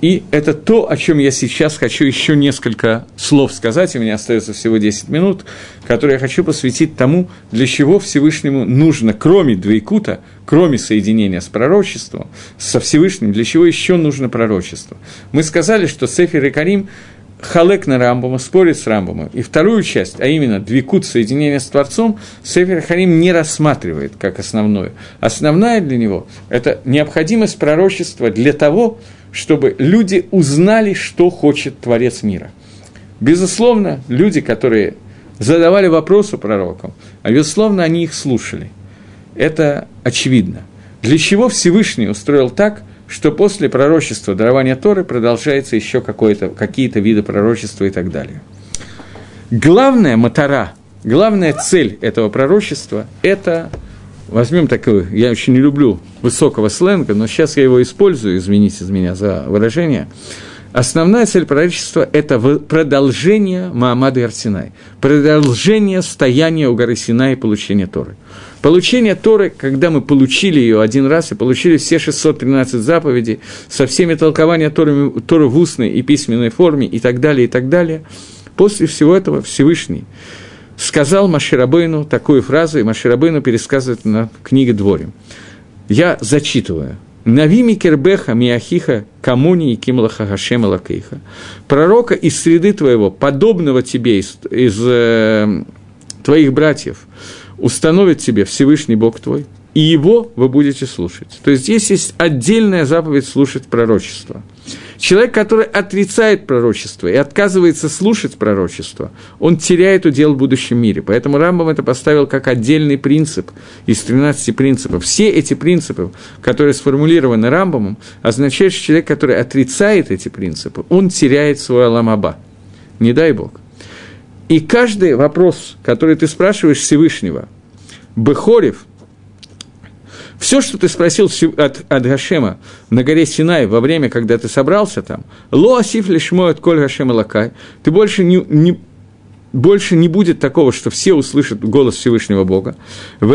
и это то, о чем я сейчас хочу еще несколько слов сказать, у меня остается всего 10 минут, которые я хочу посвятить тому, для чего Всевышнему нужно, кроме двойкута, кроме соединения с пророчеством, со Всевышним, для чего еще нужно пророчество. Мы сказали, что Сефер и Карим Халек на Рамбома, спорит с Рамбомом. И вторую часть, а именно двикут соединения с Творцом, Сефер Харим не рассматривает как основную. Основная для него – это необходимость пророчества для того, чтобы люди узнали, что хочет Творец мира. Безусловно, люди, которые задавали вопросы пророкам, а безусловно, они их слушали. Это очевидно. Для чего Всевышний устроил так, что после пророчества дарования Торы продолжается еще какие-то виды пророчества и так далее. Главная мотора, главная цель этого пророчества – это возьмем такую, я очень не люблю высокого сленга, но сейчас я его использую, извините меня за выражение. Основная цель пророчества – это продолжение Маамада и Арсинай, продолжение стояния у горы Синай и получения Торы. Получение Торы, когда мы получили ее один раз и получили все 613 заповедей со всеми толкованиями Торы, Торы в устной и письменной форме и так далее, и так далее, после всего этого Всевышний – сказал Маширабейну такую фразу, и Маширабейну пересказывает на книге Дворим. Я зачитываю. Навими кербеха миахиха камуни и кимлаха хашема лакейха. Пророка из среды твоего, подобного тебе из, из э, твоих братьев, установит тебе Всевышний Бог твой, и его вы будете слушать. То есть здесь есть отдельная заповедь слушать пророчество. Человек, который отрицает пророчество и отказывается слушать пророчество, он теряет удел в будущем мире. Поэтому Рамбам это поставил как отдельный принцип из 13 принципов. Все эти принципы, которые сформулированы Рамбамом, означают, что человек, который отрицает эти принципы, он теряет свой Аламаба. Не дай Бог. И каждый вопрос, который ты спрашиваешь Всевышнего, Бехорев – все, что ты спросил от, от Гашема на горе Синай во время, когда ты собрался там, «Ло асиф лишмоет коль Гашема лакай», ты больше не, не, больше не будет такого, что все услышат голос Всевышнего Бога. В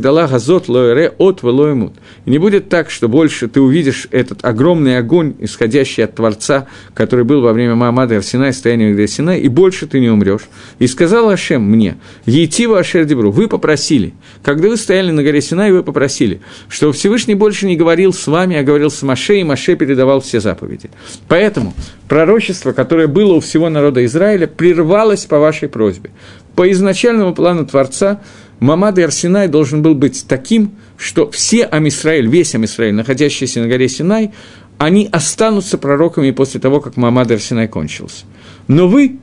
дала газот от. И не будет так, что больше ты увидишь этот огромный огонь, исходящий от Творца, который был во время Маамада Арсинай, стояния где Синай, и больше ты не умрешь. И сказал Ашем мне, Ейтива Ашер Дебру, вы попросили, когда вы стояли на горе Синай, вы попросили, что Всевышний больше не говорил с вами, а говорил с Маше, и Маше передавал все заповеди. Поэтому пророчество, которое было у всего народа Израиля, прервалось по вашей просьбе. По изначальному плану Творца Мамад и Арсинай должен был быть таким, что все Амисраэль, весь Амисраэль, находящийся на горе Синай, они останутся пророками после того, как Мамад Арсинай кончился. Но вы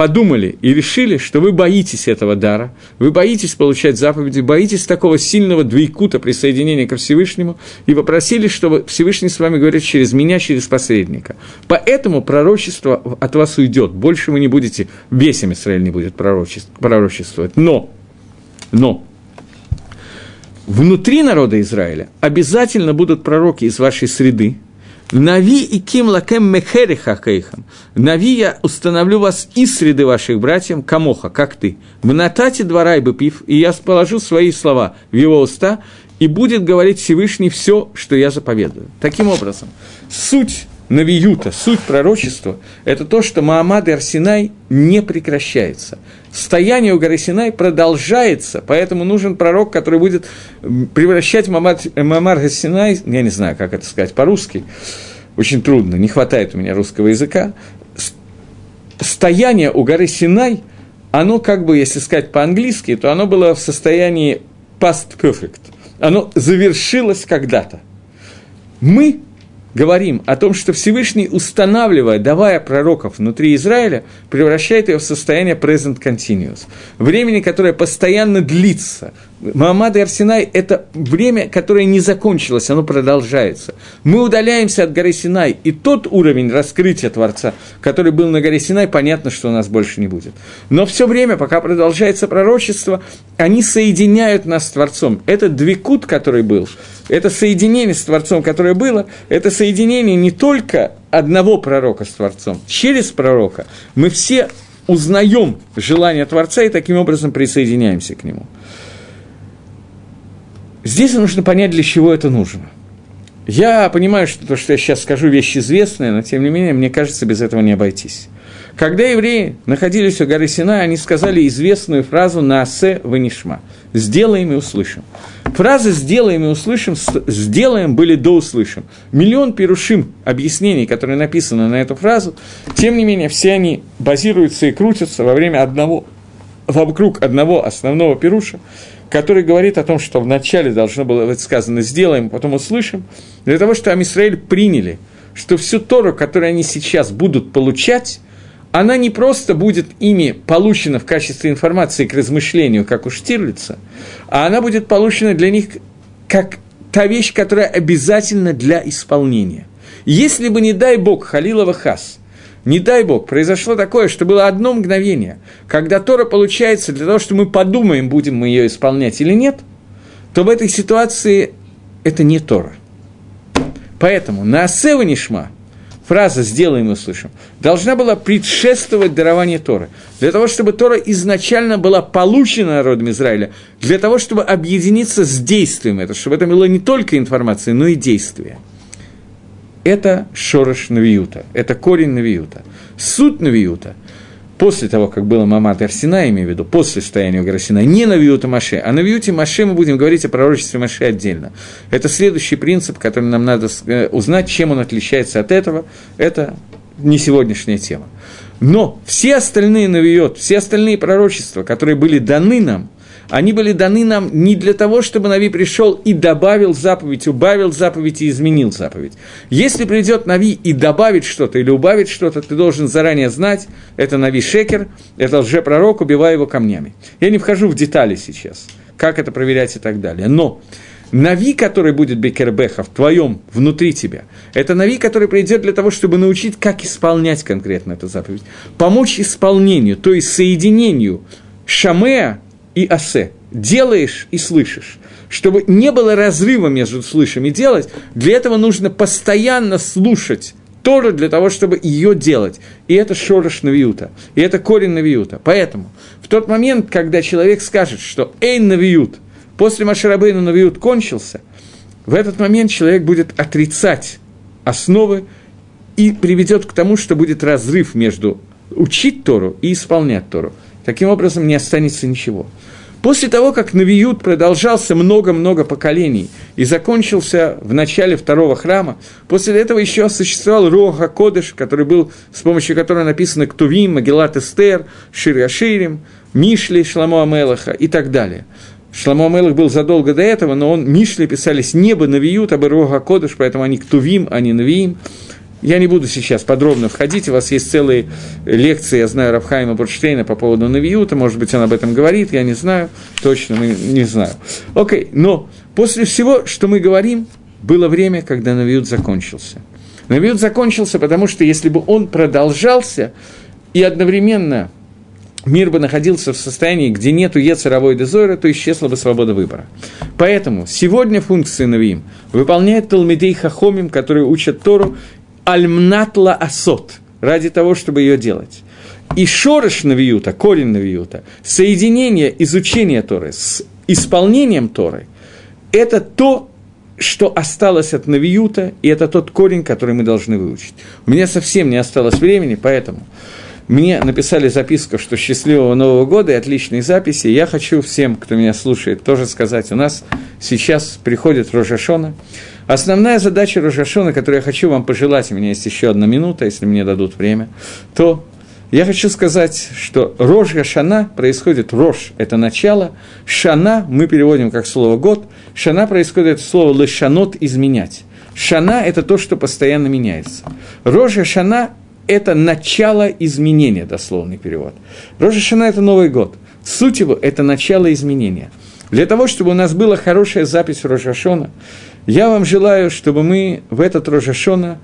подумали и решили, что вы боитесь этого дара, вы боитесь получать заповеди, боитесь такого сильного двойкута присоединения ко Всевышнему, и попросили, чтобы Всевышний с вами говорит через меня, через посредника. Поэтому пророчество от вас уйдет, больше вы не будете, весь Израиль не будет пророчествовать. Но, но, внутри народа Израиля обязательно будут пророки из вашей среды, Нави и ким лакем мехериха кейхам. Нави я установлю вас из среды ваших братьев, камоха, как ты. Мнатати двора и пив, и я положу свои слова в его уста, и будет говорить Всевышний все, что я заповедую. Таким образом, суть Навиюта, суть пророчества, это то, что Маамад и Арсинай не прекращается. Стояние у горы Синай продолжается, поэтому нужен пророк, который будет превращать Маамад, Маамад Арсинай, я не знаю, как это сказать по-русски, очень трудно, не хватает у меня русского языка. Стояние у горы Синай, оно как бы, если сказать по-английски, то оно было в состоянии past perfect. Оно завершилось когда-то. Мы говорим о том, что Всевышний, устанавливая, давая пророков внутри Израиля, превращает его в состояние present continuous. Времени, которое постоянно длится. Муаммад и Арсинай – это время, которое не закончилось, оно продолжается. Мы удаляемся от горы Синай, и тот уровень раскрытия Творца, который был на горе Синай, понятно, что у нас больше не будет. Но все время, пока продолжается пророчество, они соединяют нас с Творцом. Этот двикут, который был, это соединение с Творцом, которое было, это соединение не только одного пророка с Творцом. Через пророка мы все узнаем желание Творца и таким образом присоединяемся к нему. Здесь нужно понять, для чего это нужно. Я понимаю, что то, что я сейчас скажу, вещь известная, но тем не менее, мне кажется, без этого не обойтись. Когда евреи находились у горы Сина, они сказали известную фразу «Наасе ванишма» – «сделаем и услышим». Фразы «сделаем и услышим», «сделаем» были до «услышим». Миллион перушим объяснений, которые написаны на эту фразу, тем не менее, все они базируются и крутятся во время одного, вокруг одного основного перуша, который говорит о том, что вначале должно было быть сказано «сделаем», потом «услышим», для того, чтобы Амисраэль приняли, что всю Тору, которую они сейчас будут получать, она не просто будет ими получена в качестве информации к размышлению, как у Штирлица, а она будет получена для них как та вещь, которая обязательна для исполнения. Если бы, не дай Бог, Халилова Хас – не дай бог, произошло такое, что было одно мгновение, когда Тора получается для того, что мы подумаем, будем мы ее исполнять или нет, то в этой ситуации это не Тора. Поэтому на Асева Нишма, фраза «сделаем и услышим», должна была предшествовать дарованию Торы. Для того, чтобы Тора изначально была получена народом Израиля, для того, чтобы объединиться с действием это, чтобы это было не только информация, но и действие – это шорош навиюта, это корень навиюта. Суть навиюта после того, как было Мамат Арсина, имею в виду, после состояния Гарасина, не на Виута Маше, а на Виуте Маше мы будем говорить о пророчестве Маше отдельно. Это следующий принцип, который нам надо э, узнать, чем он отличается от этого. Это не сегодняшняя тема. Но все остальные נבואות, все остальные пророчества, которые были даны нам, они были даны нам не для того, чтобы נביא пришел и добавил заповедь, убавил заповедь и изменил заповедь. Если придет נביא и добавит что-то или убавит что-то, ты должен заранее знать, это נביא שקר, это лжепророк, убивай его камнями. Я не вхожу в детали сейчас, как это проверять и так далее. Но נביא, который будет בקרבך в твоем, внутри тебя, это Нави, который придет для того, чтобы научить, как исполнять конкретно эту заповедь. Помочь исполнению, то есть соединению Шамея и Асе. Делаешь и слышишь. Чтобы не было разрыва между слышим и делать, для этого нужно постоянно слушать Тору для того, чтобы ее делать. И это шорош навиюта. И это корень навиюта. Поэтому в тот момент, когда человек скажет, что эйн навиют – После Машарабейна Навиют кончился, в этот момент человек будет отрицать основы и приведет к тому, что будет разрыв между учить Тору и исполнять Тору. Таким образом, не останется ничего. После того, как Навиют продолжался много-много поколений и закончился в начале второго храма, после этого еще существовал Рога Кодыш, который был, с помощью которого написаны Ктувим, Магеллат Эстер, Шир Аширим, Мишли, Шламо Амелаха и так далее. Шламо Мелах был задолго до этого, но он, Мишли писались небо Навиют, а Рога Кодыш, поэтому они Ктувим, а не Навиим. Я не буду сейчас подробно входить, у вас есть целые лекции, я знаю, Рафхайма Бурштейна по поводу Навиюта, может быть, он об этом говорит, я не знаю, точно не знаю. Окей, но после всего, что мы говорим, было время, когда Навиют закончился. Навиют закончился, потому что если бы он продолжался и одновременно мир бы находился в состоянии, где нету Ецеровой дезора, то исчезла бы свобода выбора. Поэтому сегодня функции Навиим выполняет Талмидей Хахомим, которые учат Тору Альмнатла Асот, ради того, чтобы ее делать. И шорыш Навиюта, корень Навиюта, соединение изучения Торы с исполнением Торы, это то, что осталось от Навиюта, и это тот корень, который мы должны выучить. У меня совсем не осталось времени, поэтому мне написали записку, что счастливого Нового года и отличные записи. Я хочу всем, кто меня слушает, тоже сказать, у нас сейчас приходит Рожашона. Основная задача Рожашона, которую я хочу вам пожелать, у меня есть еще одна минута, если мне дадут время, то я хочу сказать, что Рож Шана происходит Рож – это начало, Шана мы переводим как слово «год», Шана происходит от слова «лешанот» – «изменять». Шана – это то, что постоянно меняется. Рожа Шана это начало изменения, дословный перевод. Рожешина – это Новый год. Суть его – это начало изменения. Для того, чтобы у нас была хорошая запись Рожашона, я вам желаю, чтобы мы в этот Рожашона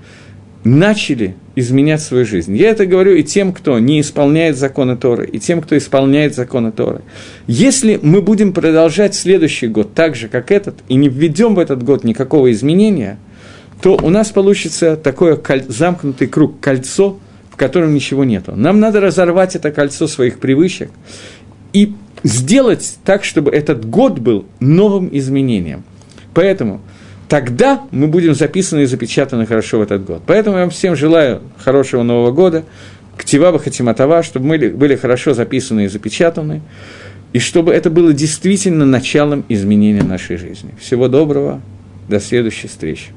начали изменять свою жизнь. Я это говорю и тем, кто не исполняет законы Торы, и тем, кто исполняет законы Торы. Если мы будем продолжать следующий год так же, как этот, и не введем в этот год никакого изменения – то у нас получится коль... замкнутый круг, кольцо, в котором ничего нету. Нам надо разорвать это кольцо своих привычек и сделать так, чтобы этот год был новым изменением. Поэтому тогда мы будем записаны и запечатаны хорошо в этот год. Поэтому я вам всем желаю хорошего Нового года, Ктиваба Хатиматова, чтобы мы были хорошо записаны и запечатаны, и чтобы это было действительно началом изменения нашей жизни. Всего доброго, до следующей встречи.